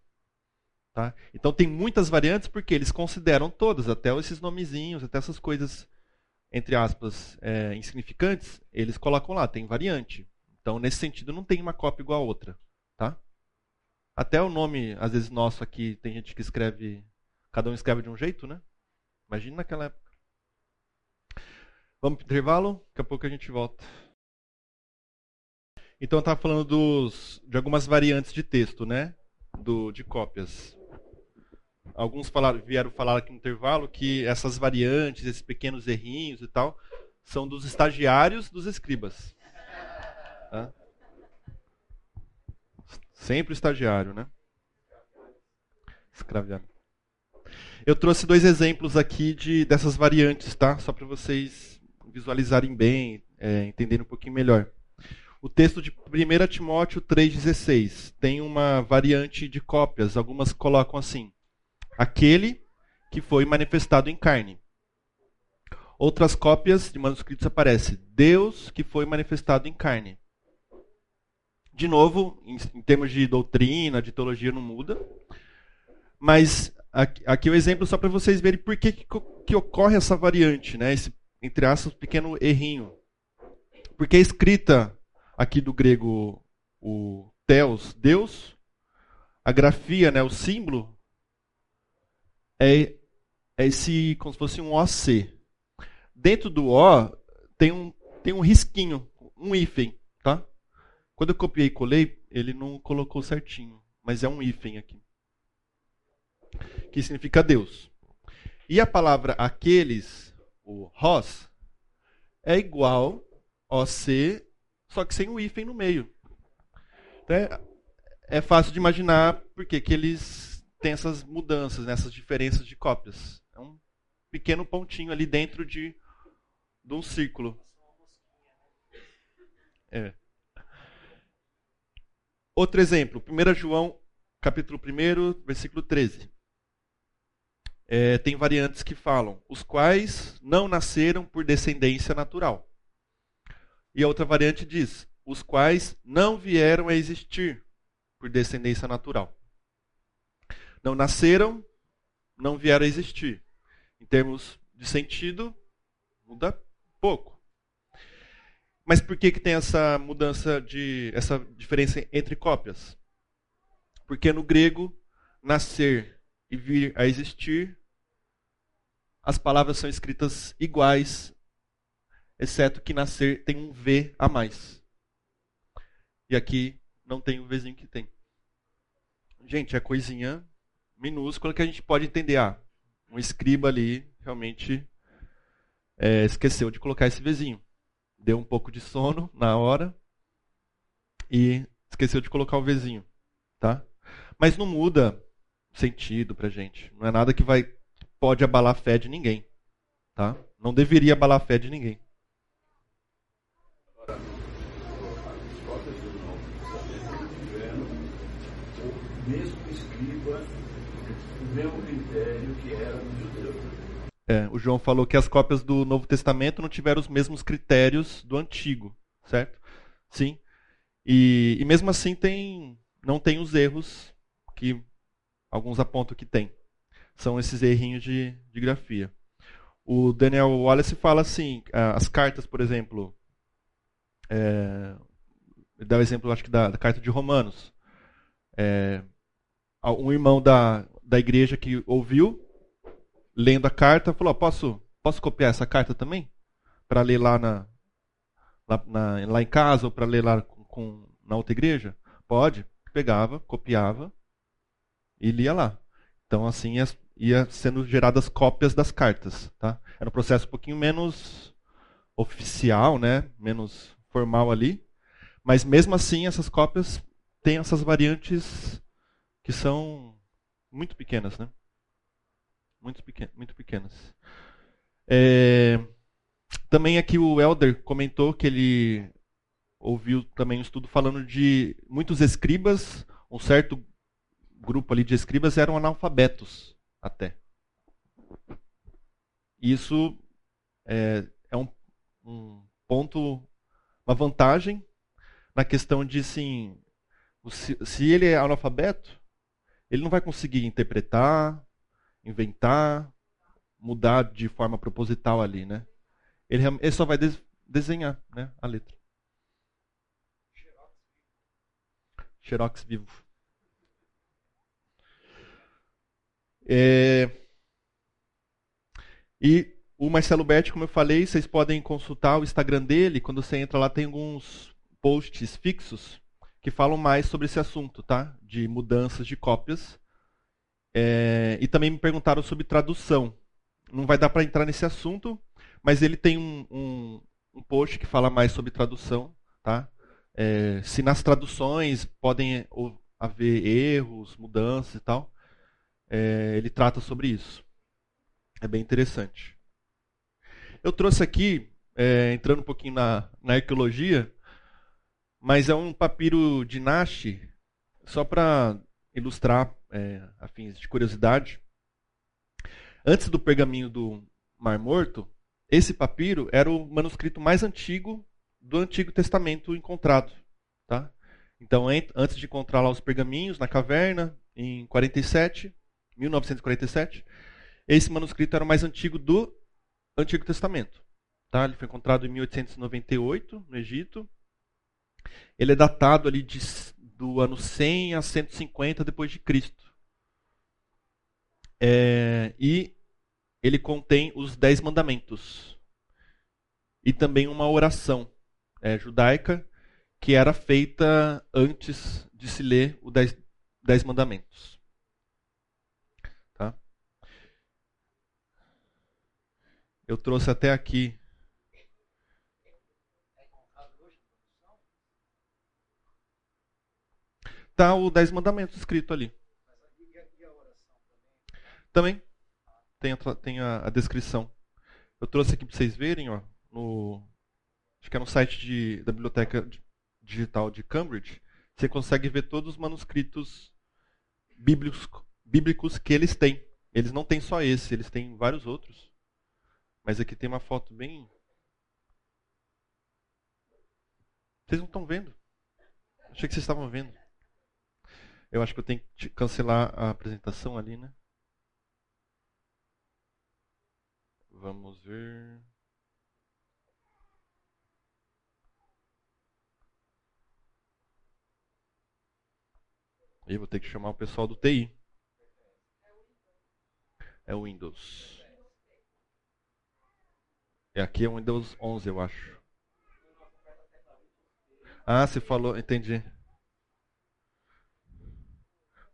Tá? Então tem muitas variantes porque eles consideram todas, até esses nomezinhos, até essas coisas, entre aspas, é, insignificantes, eles colocam lá, tem variante. Então, nesse sentido, não tem uma cópia igual a outra. Tá? Até o nome, às vezes, nosso aqui, tem gente que escreve, cada um escreve de um jeito, né? Imagina naquela época. Vamos para o intervalo? Daqui a pouco a gente volta. Então, eu estava falando dos, de algumas variantes de texto, né? Do, de cópias. Alguns falaram, vieram falar aqui no intervalo que essas variantes, esses pequenos errinhos e tal, são dos estagiários dos escribas. Tá? Sempre estagiário, né? Escraviado. Eu trouxe dois exemplos aqui de, dessas variantes, tá? Só para vocês visualizarem bem, é, entenderem um pouquinho melhor. O texto de 1 Timóteo 3,16 tem uma variante de cópias. Algumas colocam assim: aquele que foi manifestado em carne. Outras cópias de manuscritos aparece Deus que foi manifestado em carne. De novo, em, em termos de doutrina, de teologia, não muda. Mas aqui, aqui o exemplo só para vocês verem por que, que, que, ocorre essa variante, né? esse, entre aspas, pequeno errinho. Porque a escrita aqui do grego, o Theos, Deus, a grafia, né, o símbolo, é, é esse como se fosse um OC. Dentro do O tem um, tem um risquinho, um hífen? Quando eu copiei e colei, ele não colocou certinho, mas é um hífen aqui. Que significa Deus. E a palavra aqueles, o Ros, é igual OC, só que sem o hífen no meio. Então é, é fácil de imaginar porque que eles tem essas mudanças, né, essas diferenças de cópias. É um pequeno pontinho ali dentro de, de um círculo. É. Outro exemplo, 1 João, capítulo 1, versículo 13. É, tem variantes que falam, os quais não nasceram por descendência natural. E a outra variante diz, os quais não vieram a existir por descendência natural não nasceram, não vieram a existir. Em termos de sentido, muda pouco. Mas por que, que tem essa mudança de essa diferença entre cópias? Porque no grego nascer e vir a existir as palavras são escritas iguais, exceto que nascer tem um V a mais. E aqui não tem o Vzinho que tem. Gente, é coisinha minúscula que a gente pode entender. Ah, um escriba ali realmente é, esqueceu de colocar esse vizinho. Deu um pouco de sono na hora e esqueceu de colocar o vizinho. Tá? Mas não muda sentido pra gente. Não é nada que vai pode abalar a fé de ninguém. Tá? Não deveria abalar a fé de ninguém. Novo tiveram o mesmo escriba mesmo critério que era. É, o João falou que as cópias do Novo Testamento não tiveram os mesmos critérios do Antigo, certo? Sim. E, e mesmo assim tem, não tem os erros que alguns apontam que tem. São esses errinhos de, de grafia. O Daniel Wallace fala assim, as cartas, por exemplo, é, ele dá o exemplo, acho que da, da carta de Romanos. É, um irmão da, da igreja que ouviu, lendo a carta, falou: posso, posso copiar essa carta também? Para ler lá, na, lá, na, lá em casa ou para ler lá com, com, na outra igreja? Pode. Pegava, copiava e lia lá. Então, assim, ia, ia sendo geradas cópias das cartas. Tá? Era um processo um pouquinho menos oficial, né? menos formal ali. Mas mesmo assim, essas cópias têm essas variantes que são muito pequenas, né? Muito, pequen muito pequenas. É... Também aqui o Elder comentou que ele ouviu também um estudo falando de muitos escribas, um certo grupo ali de escribas eram analfabetos até. Isso é, é um, um ponto, uma vantagem na questão de sim, se, se ele é analfabeto, ele não vai conseguir interpretar, inventar, mudar de forma proposital ali, né? Ele, ele só vai des, desenhar, né, a letra. Xerox vivo. É... E o Marcelo Berti, como eu falei, vocês podem consultar o Instagram dele. Quando você entra lá, tem alguns posts fixos que falam mais sobre esse assunto, tá? De mudanças de cópias. É... E também me perguntaram sobre tradução. Não vai dar para entrar nesse assunto, mas ele tem um, um, um post que fala mais sobre tradução, tá? É, se nas traduções podem haver erros, mudanças e tal, é, ele trata sobre isso. É bem interessante. Eu trouxe aqui, é, entrando um pouquinho na, na arqueologia, mas é um papiro de Nash, só para ilustrar é, a fins de curiosidade. Antes do pergaminho do Mar Morto, esse papiro era o manuscrito mais antigo do Antigo Testamento encontrado. Tá? Então, antes de encontrar lá os pergaminhos na caverna, em 47, 1947, esse manuscrito era o mais antigo do Antigo Testamento. Tá? Ele foi encontrado em 1898, no Egito. Ele é datado ali de, do ano 100 a 150 depois de Cristo. É, e ele contém os Dez Mandamentos. E também uma oração é, judaica que era feita antes de se ler os Dez, Dez Mandamentos. Tá? Eu trouxe até aqui. Tá o Dez Mandamentos escrito ali. Também tem a, tem a, a descrição. Eu trouxe aqui para vocês verem, ó, no, acho que é no site de, da Biblioteca Digital de Cambridge, você consegue ver todos os manuscritos bíblicos, bíblicos que eles têm. Eles não têm só esse, eles têm vários outros. Mas aqui tem uma foto bem. Vocês não estão vendo? Achei que vocês estavam vendo. Eu acho que eu tenho que cancelar a apresentação ali, né? Vamos ver. E vou ter que chamar o pessoal do TI. É o Windows. É aqui é o Windows 11, eu acho. Ah, você falou, entendi.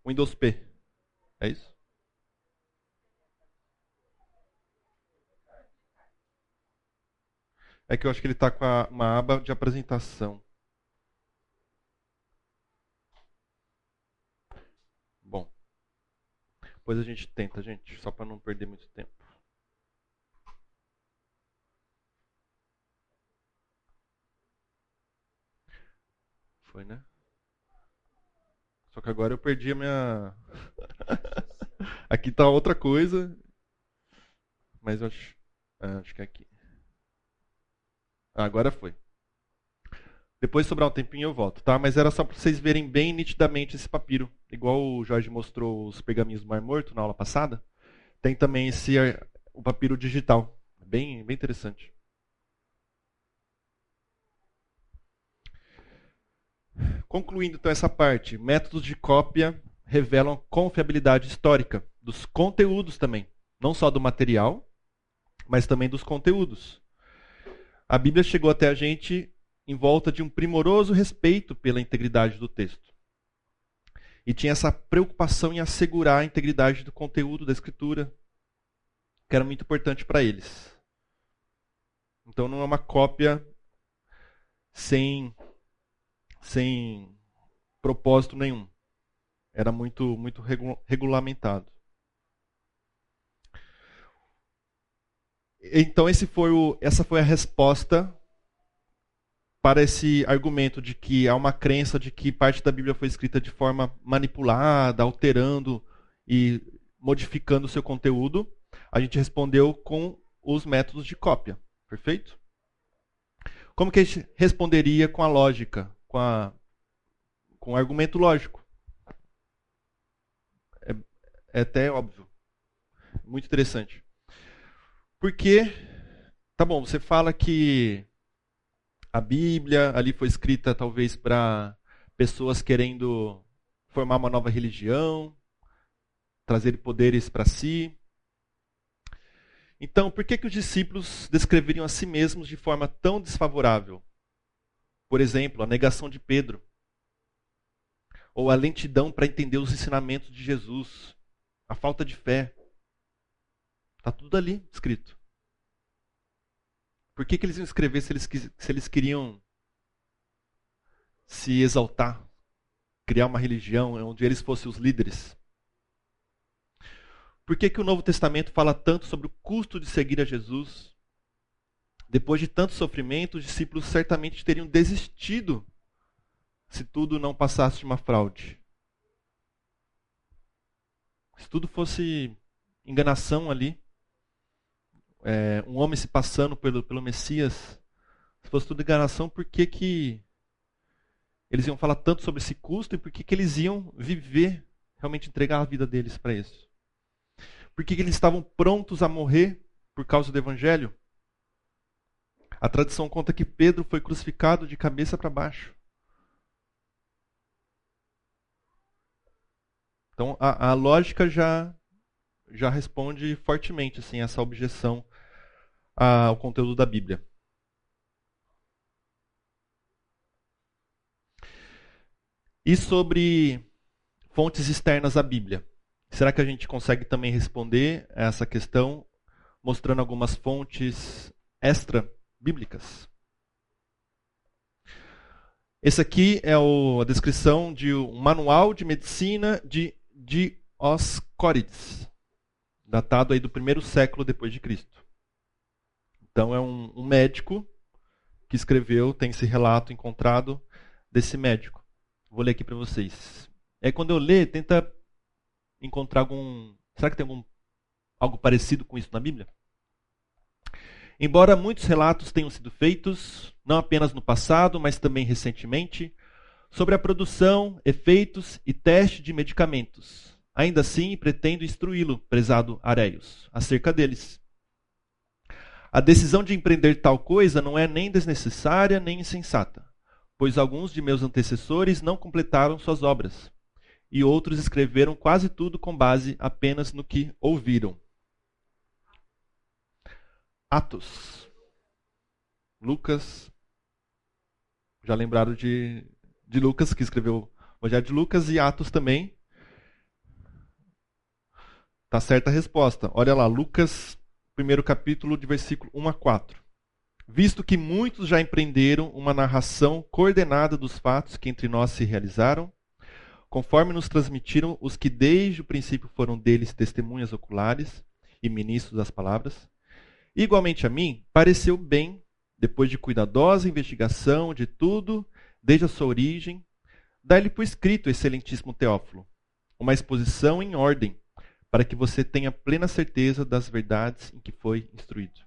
Windows P. É isso? É que eu acho que ele está com a, uma aba de apresentação. Bom. Depois a gente tenta, gente, só para não perder muito tempo. Foi, né? Só que agora eu perdi a minha. aqui está outra coisa. Mas eu acho. Ah, acho que é aqui. Agora foi. Depois sobrar um tempinho eu volto, tá? Mas era só para vocês verem bem nitidamente esse papiro. Igual o Jorge mostrou os pergaminhos do Mar Morto na aula passada. Tem também esse o papiro digital. Bem, bem interessante. Concluindo então essa parte, métodos de cópia revelam confiabilidade histórica dos conteúdos também, não só do material, mas também dos conteúdos. A Bíblia chegou até a gente em volta de um primoroso respeito pela integridade do texto. E tinha essa preocupação em assegurar a integridade do conteúdo da Escritura, que era muito importante para eles. Então não é uma cópia sem, sem propósito nenhum. Era muito, muito regulamentado. Então esse foi o, essa foi a resposta para esse argumento de que há uma crença de que parte da Bíblia foi escrita de forma manipulada, alterando e modificando o seu conteúdo. A gente respondeu com os métodos de cópia. Perfeito? Como que a gente responderia com a lógica, com, a, com o argumento lógico? É, é até óbvio. Muito interessante. Porque, tá bom, você fala que a Bíblia ali foi escrita talvez para pessoas querendo formar uma nova religião, trazer poderes para si. Então, por que, que os discípulos descreveriam a si mesmos de forma tão desfavorável? Por exemplo, a negação de Pedro. Ou a lentidão para entender os ensinamentos de Jesus. A falta de fé. Está tudo ali escrito. Por que, que eles iam escrever se eles, se eles queriam se exaltar, criar uma religião onde eles fossem os líderes? Por que, que o Novo Testamento fala tanto sobre o custo de seguir a Jesus? Depois de tanto sofrimento, os discípulos certamente teriam desistido se tudo não passasse de uma fraude. Se tudo fosse enganação ali, é, um homem se passando pelo, pelo Messias, se fosse tudo enganação, por que, que eles iam falar tanto sobre esse custo e por que, que eles iam viver, realmente entregar a vida deles para isso? Por que, que eles estavam prontos a morrer por causa do Evangelho? A tradição conta que Pedro foi crucificado de cabeça para baixo. Então a, a lógica já já responde fortemente assim essa objeção ao conteúdo da Bíblia. E sobre fontes externas à Bíblia? Será que a gente consegue também responder essa questão mostrando algumas fontes extra-bíblicas? Esse aqui é o, a descrição de um manual de medicina de Dioscórides, datado aí do primeiro século depois de Cristo. Então é um, um médico que escreveu, tem esse relato encontrado desse médico. Vou ler aqui para vocês. É quando eu ler, tenta encontrar algum. Será que tem algum algo parecido com isso na Bíblia? Embora muitos relatos tenham sido feitos, não apenas no passado, mas também recentemente, sobre a produção, efeitos e teste de medicamentos. Ainda assim, pretendo instruí-lo, prezado Areios, acerca deles. A decisão de empreender tal coisa não é nem desnecessária nem insensata, pois alguns de meus antecessores não completaram suas obras, e outros escreveram quase tudo com base apenas no que ouviram. Atos. Lucas. Já lembraram de, de Lucas, que escreveu o Evangelho de Lucas, e Atos também. Tá certa a resposta. Olha lá, Lucas primeiro capítulo, de versículo 1 a 4. Visto que muitos já empreenderam uma narração coordenada dos fatos que entre nós se realizaram, conforme nos transmitiram os que desde o princípio foram deles testemunhas oculares e ministros das palavras, igualmente a mim, pareceu bem, depois de cuidadosa investigação de tudo, desde a sua origem, dar-lhe por escrito, excelentíssimo Teófilo, uma exposição em ordem, para que você tenha plena certeza das verdades em que foi instruído.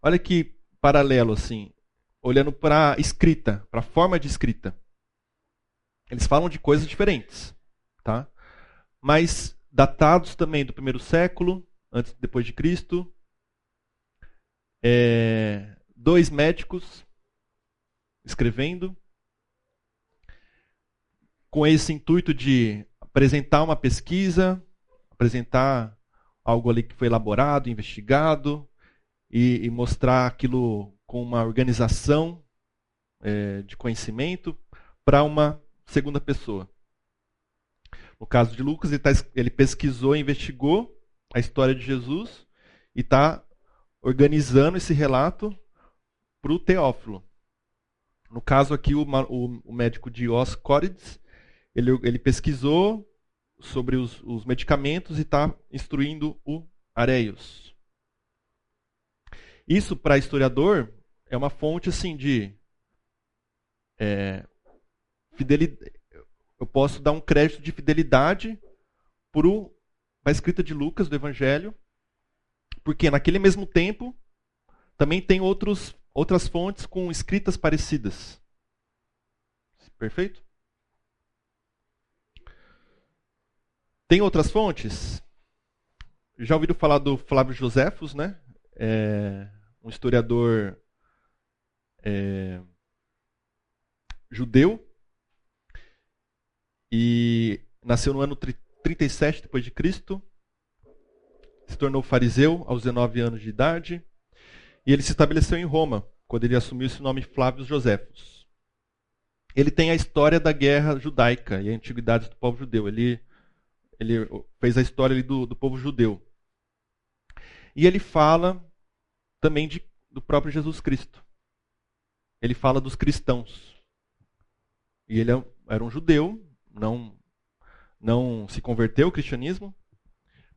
Olha que paralelo assim, olhando para a escrita, para a forma de escrita. Eles falam de coisas diferentes, tá? Mas datados também do primeiro século, antes depois de Cristo. É, dois médicos escrevendo com esse intuito de apresentar uma pesquisa, apresentar algo ali que foi elaborado, investigado, e, e mostrar aquilo com uma organização é, de conhecimento para uma segunda pessoa. No caso de Lucas, ele, tá, ele pesquisou, investigou a história de Jesus e está organizando esse relato para o Teófilo. No caso aqui, o, o, o médico Dioscórides, ele, ele pesquisou sobre os, os medicamentos e está instruindo o Areios. Isso, para historiador, é uma fonte assim de é, fidelidade. Eu posso dar um crédito de fidelidade para a escrita de Lucas do Evangelho, porque naquele mesmo tempo também tem outros, outras fontes com escritas parecidas. Perfeito? Tem outras fontes? Já ouviram falar do Flávio Josefos, né? É um historiador é, judeu e nasceu no ano 37 depois de Cristo. Se tornou fariseu aos 19 anos de idade e ele se estabeleceu em Roma quando ele assumiu esse nome Flávio Josefos. Ele tem a história da guerra judaica e a antiguidade do povo judeu. Ele, ele fez a história do, do povo judeu. E ele fala também de, do próprio Jesus Cristo. Ele fala dos cristãos. E ele é era um judeu, não, não se converteu ao cristianismo,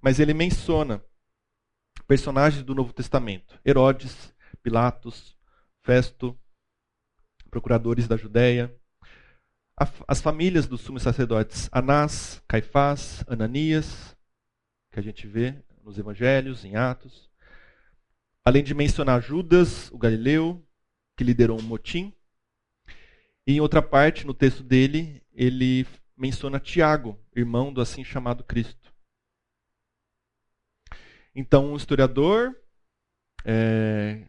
mas ele menciona personagens do Novo Testamento: Herodes, Pilatos, Festo, procuradores da Judéia, as famílias dos sumos sacerdotes Anás, Caifás, Ananias, que a gente vê nos evangelhos, em Atos, além de mencionar Judas, o Galileu, que liderou um motim, e em outra parte, no texto dele, ele menciona Tiago, irmão do assim chamado Cristo. Então, um historiador, é,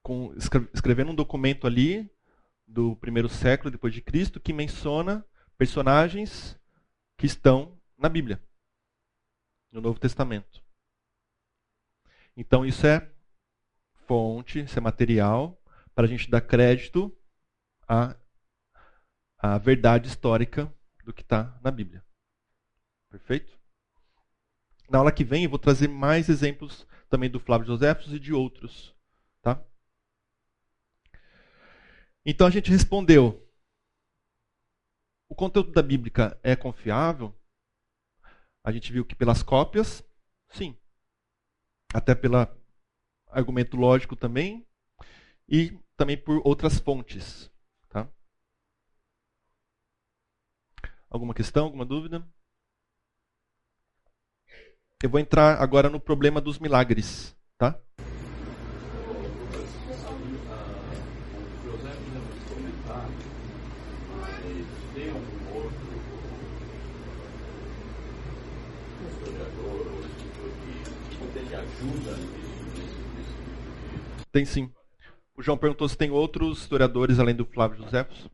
com, escrevendo um documento ali do primeiro século depois de Cristo, que menciona personagens que estão na Bíblia, no Novo Testamento. Então, isso é fonte, isso é material para a gente dar crédito a a verdade histórica do que está na Bíblia. Perfeito? Na aula que vem eu vou trazer mais exemplos também do Flávio Joséfos e de outros. Tá? Então a gente respondeu. O conteúdo da Bíblia é confiável? A gente viu que pelas cópias, sim. Até pelo argumento lógico também. E também por outras fontes. Alguma questão, alguma dúvida? Eu vou entrar agora no problema dos milagres, tá? Tem sim. O João perguntou se tem outros historiadores além do Flávio Josefos.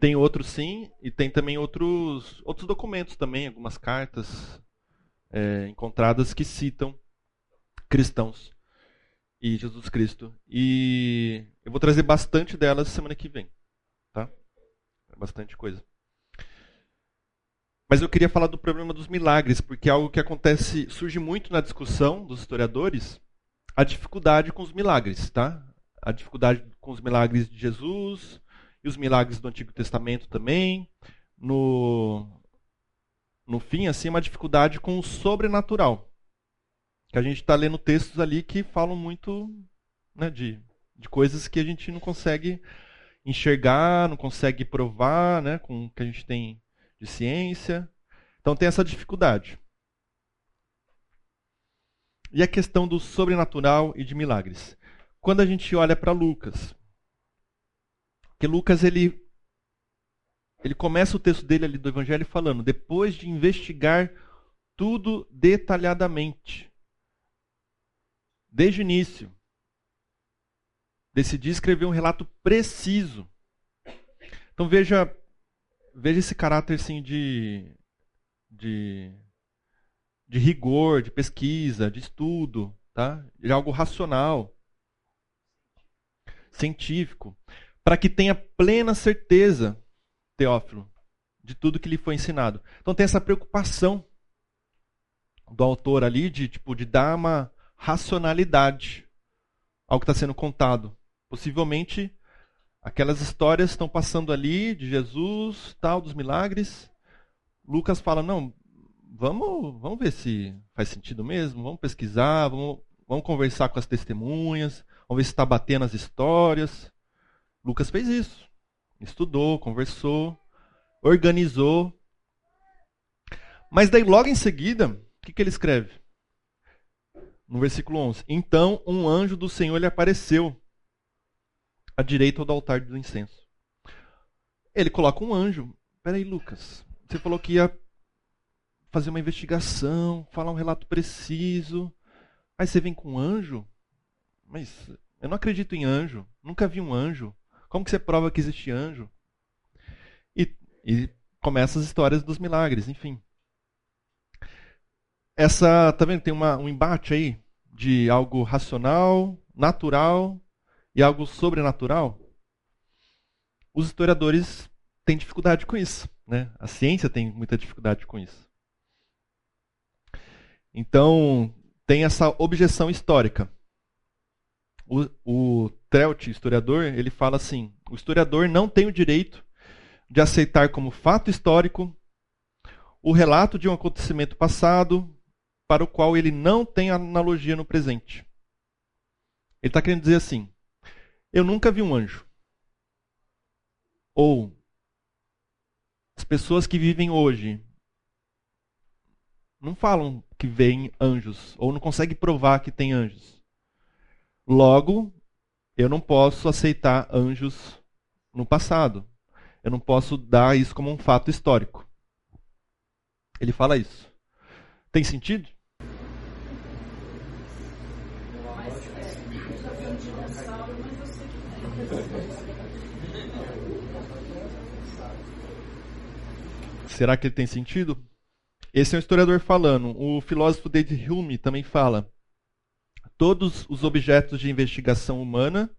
Tem outros sim, e tem também outros, outros documentos também, algumas cartas é, encontradas que citam cristãos e Jesus Cristo. E eu vou trazer bastante delas semana que vem. Tá? É bastante coisa. Mas eu queria falar do problema dos milagres, porque é algo que acontece, surge muito na discussão dos historiadores, a dificuldade com os milagres, tá? a dificuldade com os milagres de Jesus e os milagres do Antigo Testamento também. No, no fim, assim, uma dificuldade com o sobrenatural. Que a gente está lendo textos ali que falam muito né, de, de coisas que a gente não consegue enxergar, não consegue provar né, com o que a gente tem de ciência. Então tem essa dificuldade. E a questão do sobrenatural e de milagres quando a gente olha para Lucas. Que Lucas ele ele começa o texto dele ali do evangelho falando, depois de investigar tudo detalhadamente, desde o início, decidi escrever um relato preciso. Então veja, veja esse caráter assim de, de, de rigor, de pesquisa, de estudo, tá? de algo racional científico, para que tenha plena certeza, Teófilo, de tudo que lhe foi ensinado. Então tem essa preocupação do autor ali de tipo de dar uma racionalidade ao que está sendo contado. Possivelmente aquelas histórias estão passando ali de Jesus, tal, dos milagres. Lucas fala não, vamos, vamos ver se faz sentido mesmo, vamos pesquisar, vamos, vamos conversar com as testemunhas, Vamos ver se está batendo as histórias. Lucas fez isso. Estudou, conversou, organizou. Mas daí, logo em seguida, o que, que ele escreve? No versículo 11: Então um anjo do Senhor lhe apareceu à direita do altar do incenso. Ele coloca um anjo. Peraí, Lucas, você falou que ia fazer uma investigação, falar um relato preciso. Aí você vem com um anjo? Mas eu não acredito em anjo. Nunca vi um anjo. Como que você prova que existe anjo? E, e começa as histórias dos milagres, enfim. Essa, tá vendo? Tem uma, um embate aí de algo racional, natural e algo sobrenatural. Os historiadores têm dificuldade com isso, né? A ciência tem muita dificuldade com isso. Então, tem essa objeção histórica. O, o Trelt, historiador, ele fala assim: o historiador não tem o direito de aceitar como fato histórico o relato de um acontecimento passado para o qual ele não tem analogia no presente. Ele está querendo dizer assim: eu nunca vi um anjo. Ou as pessoas que vivem hoje não falam que veem anjos, ou não conseguem provar que tem anjos. Logo, eu não posso aceitar anjos no passado. Eu não posso dar isso como um fato histórico. Ele fala isso. Tem sentido? Será que ele tem sentido? Esse é um historiador falando. O filósofo David Hume também fala. Todos os objetos de investigação humana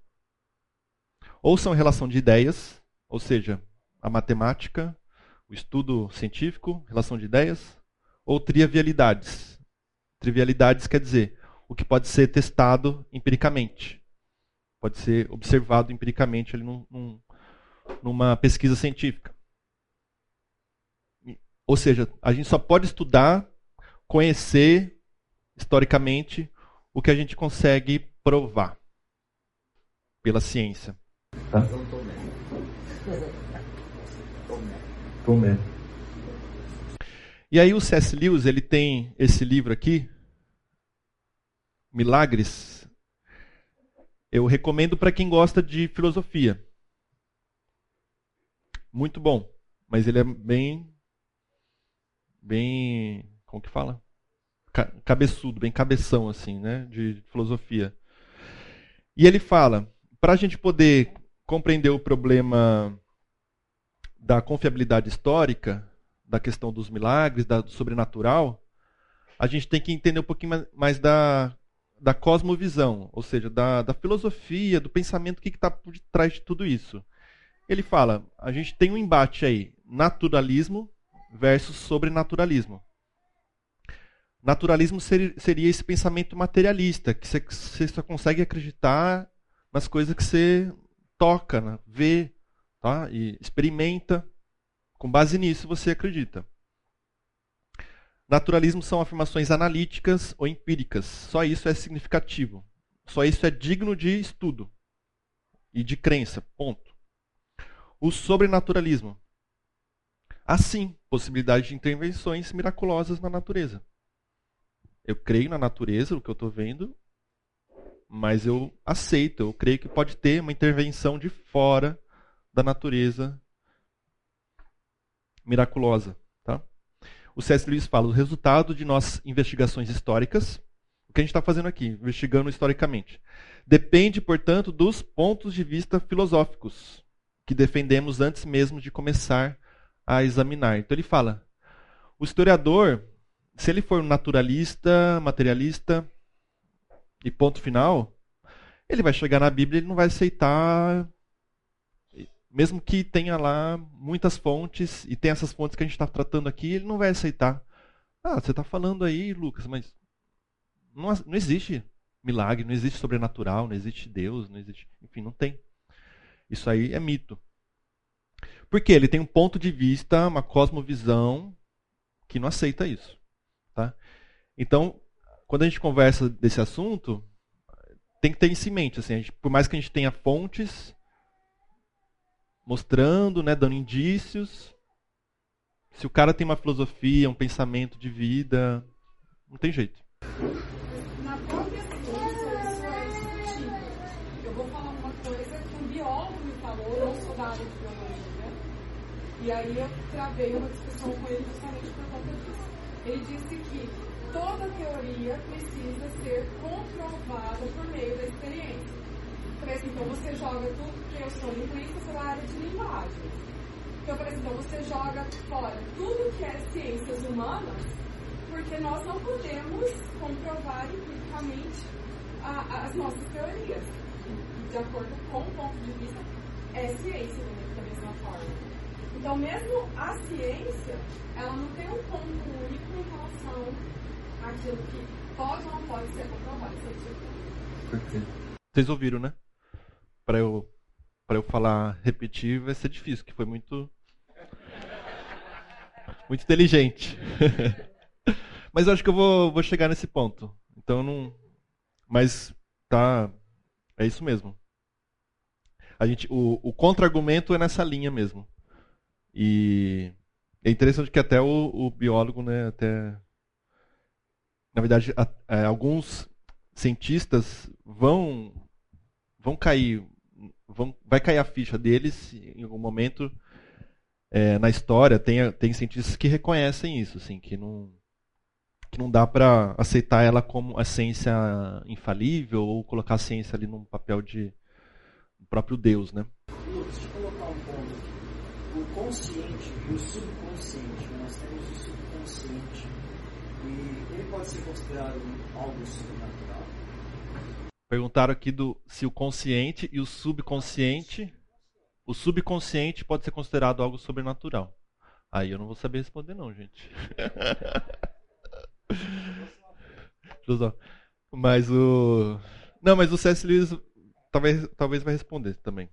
ou são relação de ideias, ou seja, a matemática, o estudo científico, relação de ideias, ou trivialidades. Trivialidades quer dizer o que pode ser testado empiricamente, pode ser observado empiricamente ali num, num, numa pesquisa científica. Ou seja, a gente só pode estudar, conhecer historicamente o que a gente consegue provar pela ciência. Tá? Tomé. E aí o C.S. Lewis, ele tem esse livro aqui, Milagres. Eu recomendo para quem gosta de filosofia. Muito bom, mas ele é bem bem. Como que fala? Cabeçudo, bem cabeção, assim, né? De filosofia. E ele fala: para a gente poder compreender o problema da confiabilidade histórica, da questão dos milagres, da, do sobrenatural, a gente tem que entender um pouquinho mais da, da cosmovisão, ou seja, da, da filosofia, do pensamento, o que está por trás de tudo isso. Ele fala: a gente tem um embate aí, naturalismo versus sobrenaturalismo. Naturalismo seria esse pensamento materialista, que você só consegue acreditar nas coisas que você toca, né? vê tá? e experimenta. Com base nisso, você acredita. Naturalismo são afirmações analíticas ou empíricas. Só isso é significativo. Só isso é digno de estudo e de crença. Ponto. O sobrenaturalismo Assim, possibilidade de intervenções miraculosas na natureza. Eu creio na natureza, o que eu estou vendo, mas eu aceito, eu creio que pode ter uma intervenção de fora da natureza miraculosa. Tá? O C.S. Lewis fala: o resultado de nossas investigações históricas, o que a gente está fazendo aqui, investigando historicamente, depende, portanto, dos pontos de vista filosóficos que defendemos antes mesmo de começar a examinar. Então ele fala: o historiador, se ele for naturalista, materialista e ponto final, ele vai chegar na Bíblia e ele não vai aceitar, mesmo que tenha lá muitas fontes e tem essas fontes que a gente está tratando aqui, ele não vai aceitar. Ah, você está falando aí, Lucas, mas não, não existe milagre, não existe sobrenatural, não existe Deus, não existe, enfim, não tem. Isso aí é mito. Porque ele tem um ponto de vista, uma cosmovisão que não aceita isso. Tá? Então, quando a gente conversa desse assunto, tem que ter isso em mente. Assim, gente, por mais que a gente tenha fontes mostrando, né, dando indícios, se o cara tem uma filosofia, um pensamento de vida, não tem jeito. Na própria ciência, isso é discutido. Eu vou falar uma coisa que um biólogo me falou, eu não sou da área de biologia, e aí eu travei uma discussão com ele justamente por conta disso. Ele disse que toda teoria precisa ser comprovada por meio da experiência. Por exemplo, então você joga tudo, porque eu sou linguista, sou da área de linguagem. Então, por exemplo, você joga fora tudo que é ciências humanas, porque nós não podemos comprovar empiricamente as nossas teorias. De acordo com o ponto de vista, é ciência forma. Então, mesmo a ciência, ela não tem um ponto único em relação àquilo que pode ou não pode ser comprovado cientificamente. Vocês ouviram, né? Para eu para eu falar repetir vai ser difícil, que foi muito muito inteligente. Mas eu acho que eu vou, vou chegar nesse ponto. Então não. Mas tá. É isso mesmo. A gente, o, o contra-argumento é nessa linha mesmo. E é interessante que até o, o biólogo, né, até. Na verdade, a, a, é, alguns cientistas vão vão cair, vão, vai cair a ficha deles em algum momento é, na história. Tem, tem cientistas que reconhecem isso, assim, que não que não dá para aceitar ela como a ciência infalível ou colocar a ciência ali num papel de próprio Deus, né? Deixa eu colocar um ponto consciente e o subconsciente, nós temos o subconsciente e ele pode ser considerado algo sobrenatural? Perguntaram aqui do se o consciente e o subconsciente, o subconsciente pode ser considerado algo sobrenatural. Aí eu não vou saber responder não, gente. Mas o. Não, mas o C.S. Lewis talvez, talvez vai responder também.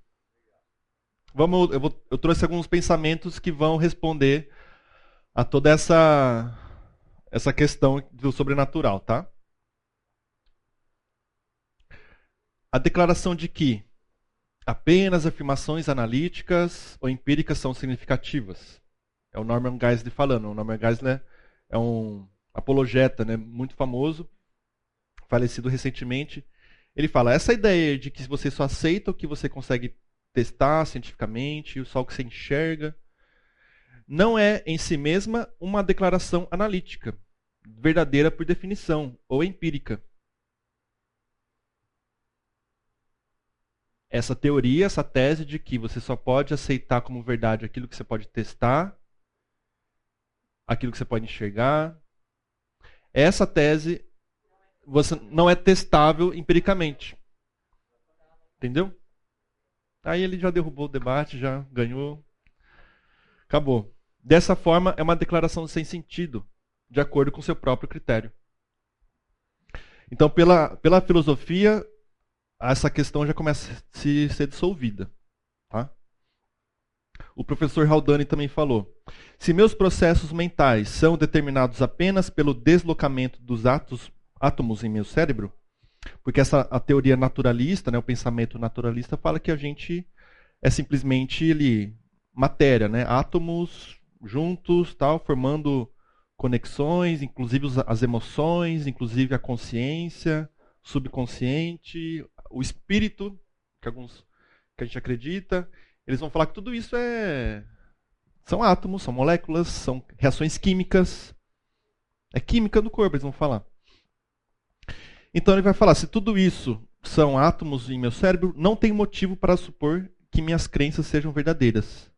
Vamos, eu, vou, eu trouxe alguns pensamentos que vão responder a toda essa essa questão do sobrenatural, tá? A declaração de que apenas afirmações analíticas ou empíricas são significativas. É o Norman Geisler falando. O Norman Geisler é um apologeta, né, muito famoso, falecido recentemente, ele fala: essa ideia de que você só aceita o que você consegue testar cientificamente, só o que você enxerga, não é em si mesma uma declaração analítica, verdadeira por definição, ou empírica. Essa teoria, essa tese de que você só pode aceitar como verdade aquilo que você pode testar, aquilo que você pode enxergar, essa tese você não é testável empiricamente. Entendeu? Aí ele já derrubou o debate, já ganhou. Acabou. Dessa forma, é uma declaração sem sentido, de acordo com seu próprio critério. Então, pela, pela filosofia, essa questão já começa a se, ser dissolvida. Tá? O professor Haldane também falou: se meus processos mentais são determinados apenas pelo deslocamento dos atos, átomos em meu cérebro, porque essa a teoria naturalista, né, o pensamento naturalista fala que a gente é simplesmente ele, matéria, né, átomos juntos, tal, formando conexões, inclusive as emoções, inclusive a consciência, subconsciente, o espírito, que alguns que a gente acredita, eles vão falar que tudo isso é são átomos, são moléculas, são reações químicas. É química do corpo, eles vão falar. Então ele vai falar: se tudo isso são átomos em meu cérebro, não tem motivo para supor que minhas crenças sejam verdadeiras.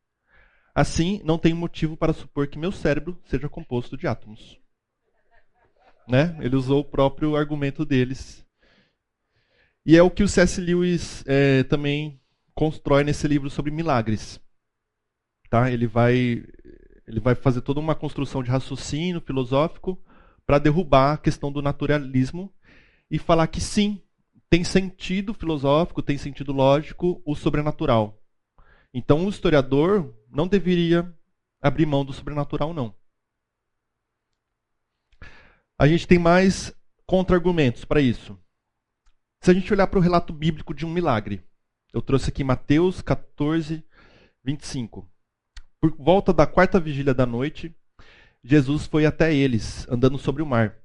Assim, não tem motivo para supor que meu cérebro seja composto de átomos. Né? Ele usou o próprio argumento deles. E é o que o C.S. Lewis é, também constrói nesse livro sobre milagres. Tá? Ele, vai, ele vai fazer toda uma construção de raciocínio filosófico para derrubar a questão do naturalismo e falar que sim, tem sentido filosófico, tem sentido lógico o sobrenatural. Então o historiador não deveria abrir mão do sobrenatural, não. A gente tem mais contra-argumentos para isso. Se a gente olhar para o relato bíblico de um milagre, eu trouxe aqui Mateus 14, 25. Por volta da quarta vigília da noite, Jesus foi até eles, andando sobre o mar.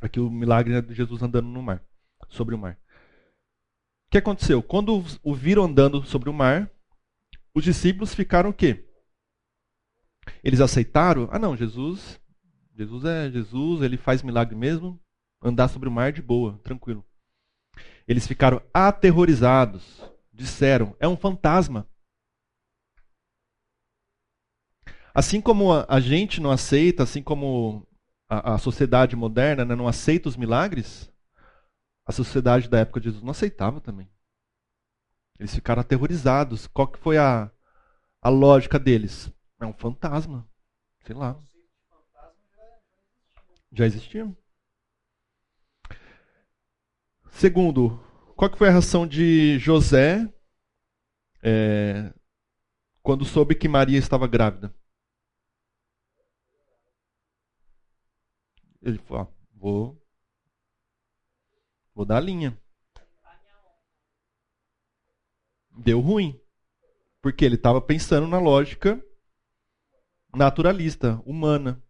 Aqui o milagre é de Jesus andando no mar, sobre o mar. O que aconteceu? Quando o viram andando sobre o mar, os discípulos ficaram o quê? Eles aceitaram? Ah, não, Jesus, Jesus é Jesus, ele faz milagre mesmo, andar sobre o mar de boa, tranquilo. Eles ficaram aterrorizados, disseram: é um fantasma. Assim como a gente não aceita, assim como a, a sociedade moderna né, não aceita os milagres, a sociedade da época de Jesus não aceitava também. Eles ficaram aterrorizados. Qual que foi a, a lógica deles? É um fantasma. Sei lá. Já existia. Segundo, qual que foi a reação de José é, quando soube que Maria estava grávida? Ele falou: ah, vou, vou dar linha. Deu ruim. Porque ele estava pensando na lógica naturalista, humana.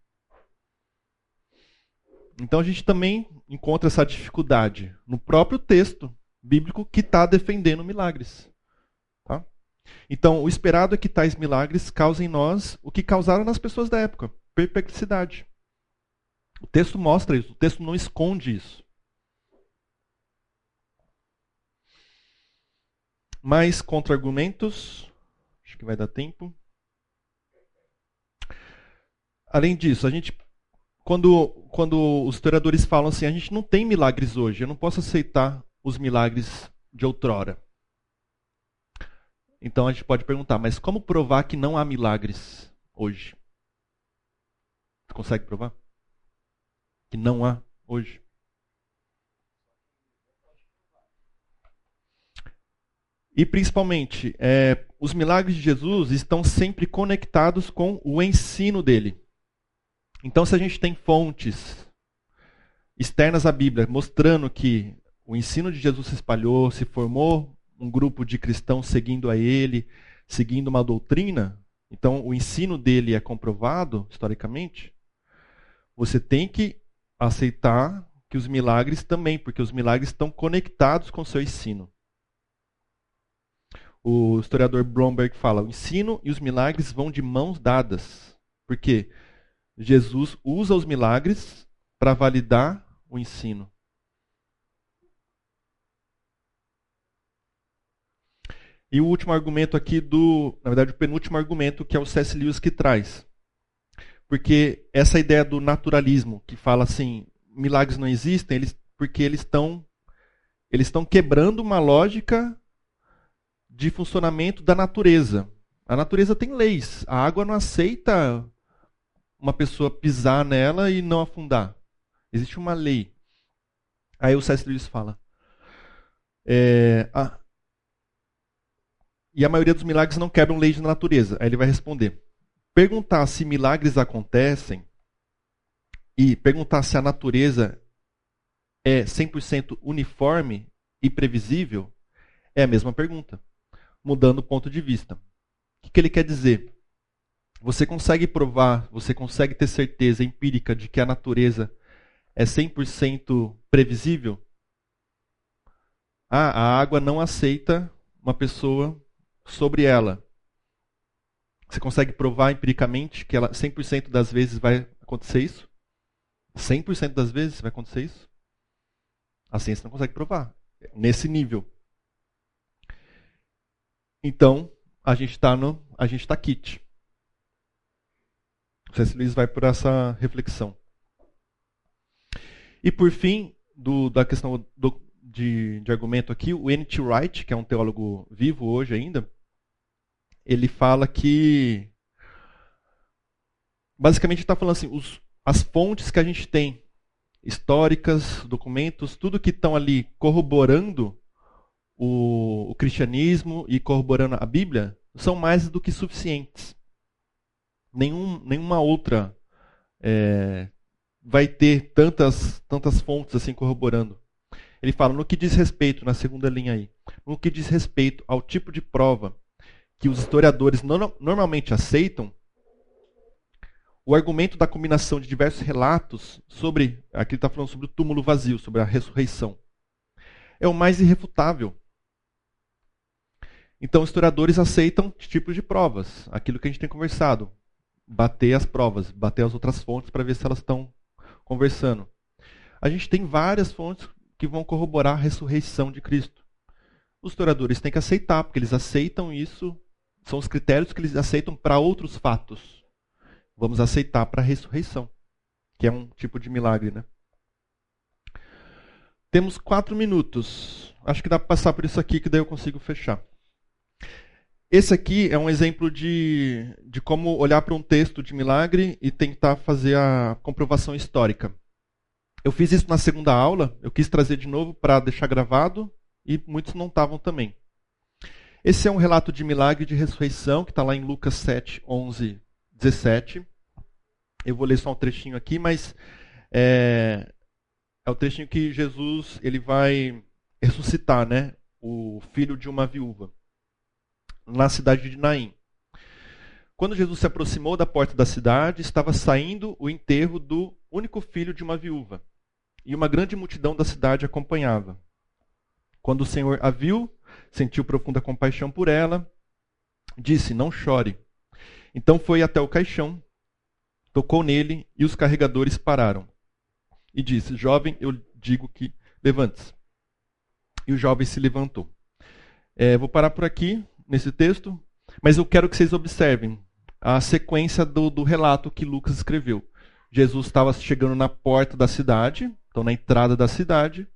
Então a gente também encontra essa dificuldade no próprio texto bíblico que está defendendo milagres. Tá? Então, o esperado é que tais milagres causem em nós o que causaram nas pessoas da época: perplexidade. O texto mostra isso, o texto não esconde isso. Mais contra-argumentos. Acho que vai dar tempo. Além disso, a gente quando, quando os historiadores falam assim, a gente não tem milagres hoje, eu não posso aceitar os milagres de outrora. Então a gente pode perguntar, mas como provar que não há milagres hoje? Você consegue provar? Que não há hoje? E principalmente, é, os milagres de Jesus estão sempre conectados com o ensino dele. Então, se a gente tem fontes externas à Bíblia mostrando que o ensino de Jesus se espalhou, se formou um grupo de cristãos seguindo a ele, seguindo uma doutrina, então o ensino dele é comprovado historicamente, você tem que aceitar que os milagres também, porque os milagres estão conectados com o seu ensino. O historiador Bromberg fala: o ensino e os milagres vão de mãos dadas. Por quê? Jesus usa os milagres para validar o ensino. E o último argumento aqui do, na verdade, o penúltimo argumento que é o C.S. Lewis que traz. Porque essa ideia do naturalismo, que fala assim, milagres não existem, eles, porque eles estão eles estão quebrando uma lógica de funcionamento da natureza. A natureza tem leis. A água não aceita uma pessoa pisar nela e não afundar. Existe uma lei. Aí o C.S. Lewis fala. É, a, e a maioria dos milagres não quebram leis da natureza. Aí ele vai responder. Perguntar se milagres acontecem e perguntar se a natureza é 100% uniforme e previsível é a mesma pergunta, mudando o ponto de vista. O que, que ele quer dizer? Você consegue provar, você consegue ter certeza empírica de que a natureza é 100% previsível? Ah, a água não aceita uma pessoa sobre ela. Você consegue provar empiricamente que ela 100% das vezes vai acontecer isso? 100% das vezes vai acontecer isso? A ciência não consegue provar nesse nível. Então, a gente está no, a gente está kit. C.S. Vai por essa reflexão. E por fim, do, da questão do, de, de, argumento aqui, o N.T. Wright, que é um teólogo vivo hoje ainda, ele fala que basicamente está falando assim, os, as fontes que a gente tem, históricas, documentos, tudo que estão ali corroborando o, o cristianismo e corroborando a Bíblia, são mais do que suficientes nenhum, nenhuma outra é, vai ter tantas, tantas fontes assim corroborando. Ele fala no que diz respeito, na segunda linha aí, no que diz respeito ao tipo de prova que os historiadores no, normalmente aceitam, o argumento da combinação de diversos relatos sobre, aqui ele está falando sobre o túmulo vazio, sobre a ressurreição, é o mais irrefutável. Então, historiadores aceitam tipos de provas, aquilo que a gente tem conversado, bater as provas, bater as outras fontes para ver se elas estão conversando. A gente tem várias fontes que vão corroborar a ressurreição de Cristo. Os historiadores têm que aceitar, porque eles aceitam isso, são os critérios que eles aceitam para outros fatos. Vamos aceitar para a ressurreição, que é um tipo de milagre, né? Temos quatro minutos. Acho que dá para passar por isso aqui, que daí eu consigo fechar. Esse aqui é um exemplo de, de como olhar para um texto de milagre e tentar fazer a comprovação histórica. Eu fiz isso na segunda aula, eu quis trazer de novo para deixar gravado e muitos não estavam também. Esse é um relato de milagre de ressurreição que está lá em Lucas 7, 11, 17. Eu vou ler só um trechinho aqui, mas é, é o trechinho que Jesus ele vai ressuscitar, né, o filho de uma viúva na cidade de Naim. Quando Jesus se aproximou da porta da cidade, estava saindo o enterro do único filho de uma viúva e uma grande multidão da cidade acompanhava. Quando o Senhor a viu, sentiu profunda compaixão por ela, disse: Não chore. Então foi até o caixão, tocou nele e os carregadores pararam. E disse: Jovem, eu digo que levante-se. E o jovem se levantou. É, vou parar por aqui, nesse texto, mas eu quero que vocês observem a sequência do, do relato que Lucas escreveu. Jesus estava chegando na porta da cidade, então, na entrada da cidade,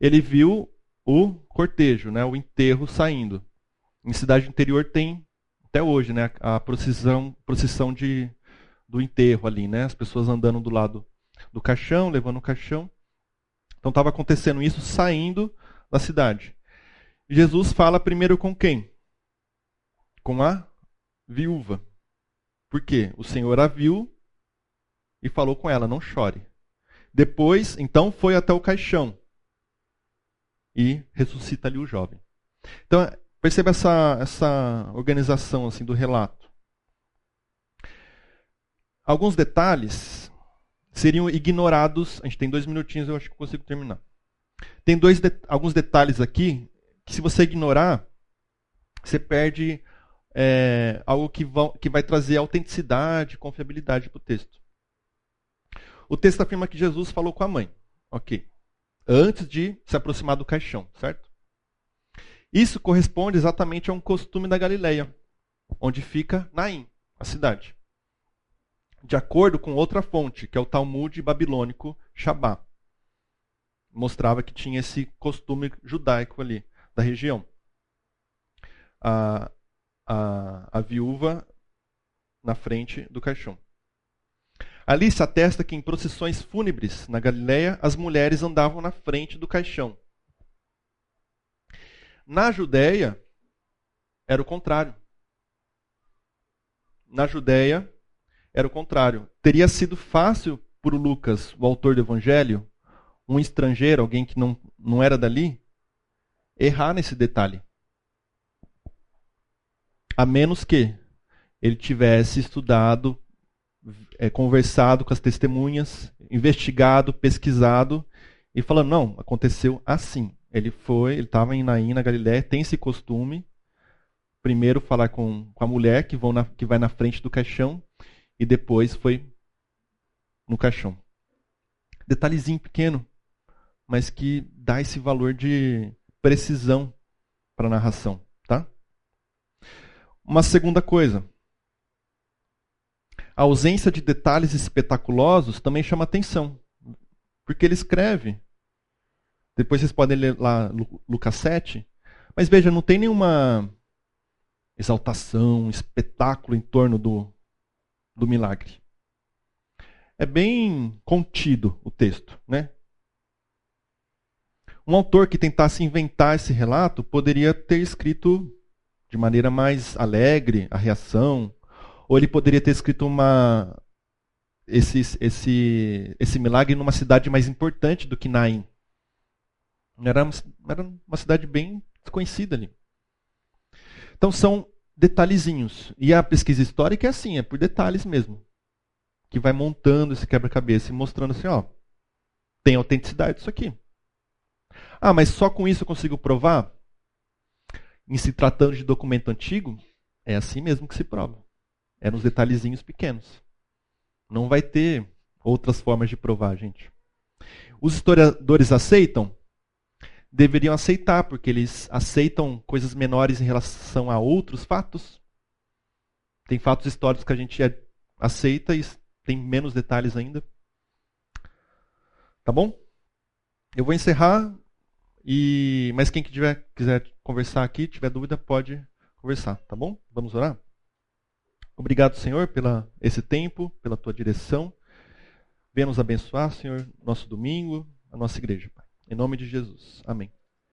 ele viu o cortejo, né, o enterro saindo. Em cidade interior tem até hoje, né, a procissão, procissão de, do enterro ali, né, as pessoas andando do lado do caixão, levando o caixão. Então estava acontecendo isso saindo da cidade. Jesus fala primeiro com quem? Com a viúva. Por quê? O Senhor a viu e falou com ela: não chore. Depois, então, foi até o caixão e ressuscita ali o jovem. Então, perceba essa, essa organização assim do relato. Alguns detalhes seriam ignorados. A gente tem dois minutinhos, eu acho que consigo terminar. Tem dois de, alguns detalhes aqui que, se você ignorar, você perde é, algo que, vão, que vai trazer autenticidade, confiabilidade para o texto. O texto afirma que Jesus falou com a mãe. Ok. Antes de se aproximar do caixão, certo? Isso corresponde exatamente a um costume da Galileia, onde fica Naim, a cidade. De acordo com outra fonte, que é o Talmud babilônico Shabá. Mostrava que tinha esse costume judaico ali, da região. A, a, a viúva na frente do caixão. Ali se atesta que em procissões fúnebres na Galiléia as mulheres andavam na frente do caixão. Na Judéia era o contrário. Na Judéia era o contrário. Teria sido fácil para o Lucas, o autor do Evangelho, um estrangeiro, alguém que não, não era dali, errar nesse detalhe. A menos que ele tivesse estudado é, conversado com as testemunhas, investigado, pesquisado e falando, não, aconteceu assim. Ele foi, ele estava em Naim, na Galiléia, tem esse costume. Primeiro falar com, com a mulher que, vão na, que vai na frente do caixão e depois foi no caixão. Detalhezinho pequeno, mas que dá esse valor de precisão para a narração, tá? Uma segunda coisa, a ausência de detalhes espetaculosos também chama atenção. Porque ele escreve. Depois vocês podem ler lá Lucas 7. Mas veja, não tem nenhuma exaltação, espetáculo em torno do, do milagre. É bem contido o texto, né? Um autor que tentasse inventar esse relato poderia ter escrito de maneira mais alegre a reação, ou ele poderia ter escrito uma, esse, esse, esse milagre numa cidade mais importante do que Naim. Era, era uma cidade bem desconhecida ali. Então são detalhezinhos. E a pesquisa histórica é assim, é por detalhes mesmo. Que vai montando esse quebra-cabeça e mostrando assim, ó, tem autenticidade isso aqui. Ah, mas só com isso eu consigo provar? Em se tratando de documento antigo, é assim mesmo que se prova. É nos detalhezinhos pequenos. Não vai ter outras formas de provar, gente. Os historiadores aceitam? Deveriam aceitar, porque eles aceitam coisas menores em relação a outros fatos. Tem fatos históricos que a gente aceita e tem menos detalhes ainda. Tá bom? Eu vou encerrar e mas quem tiver, quiser conversar aqui, tiver dúvida, pode conversar, tá bom? Vamos orar? Obrigado, Senhor, pela esse tempo, pela tua direção. Venha nos abençoar, Senhor, nosso domingo, a nossa igreja, Pai. Em nome de Jesus. Amém.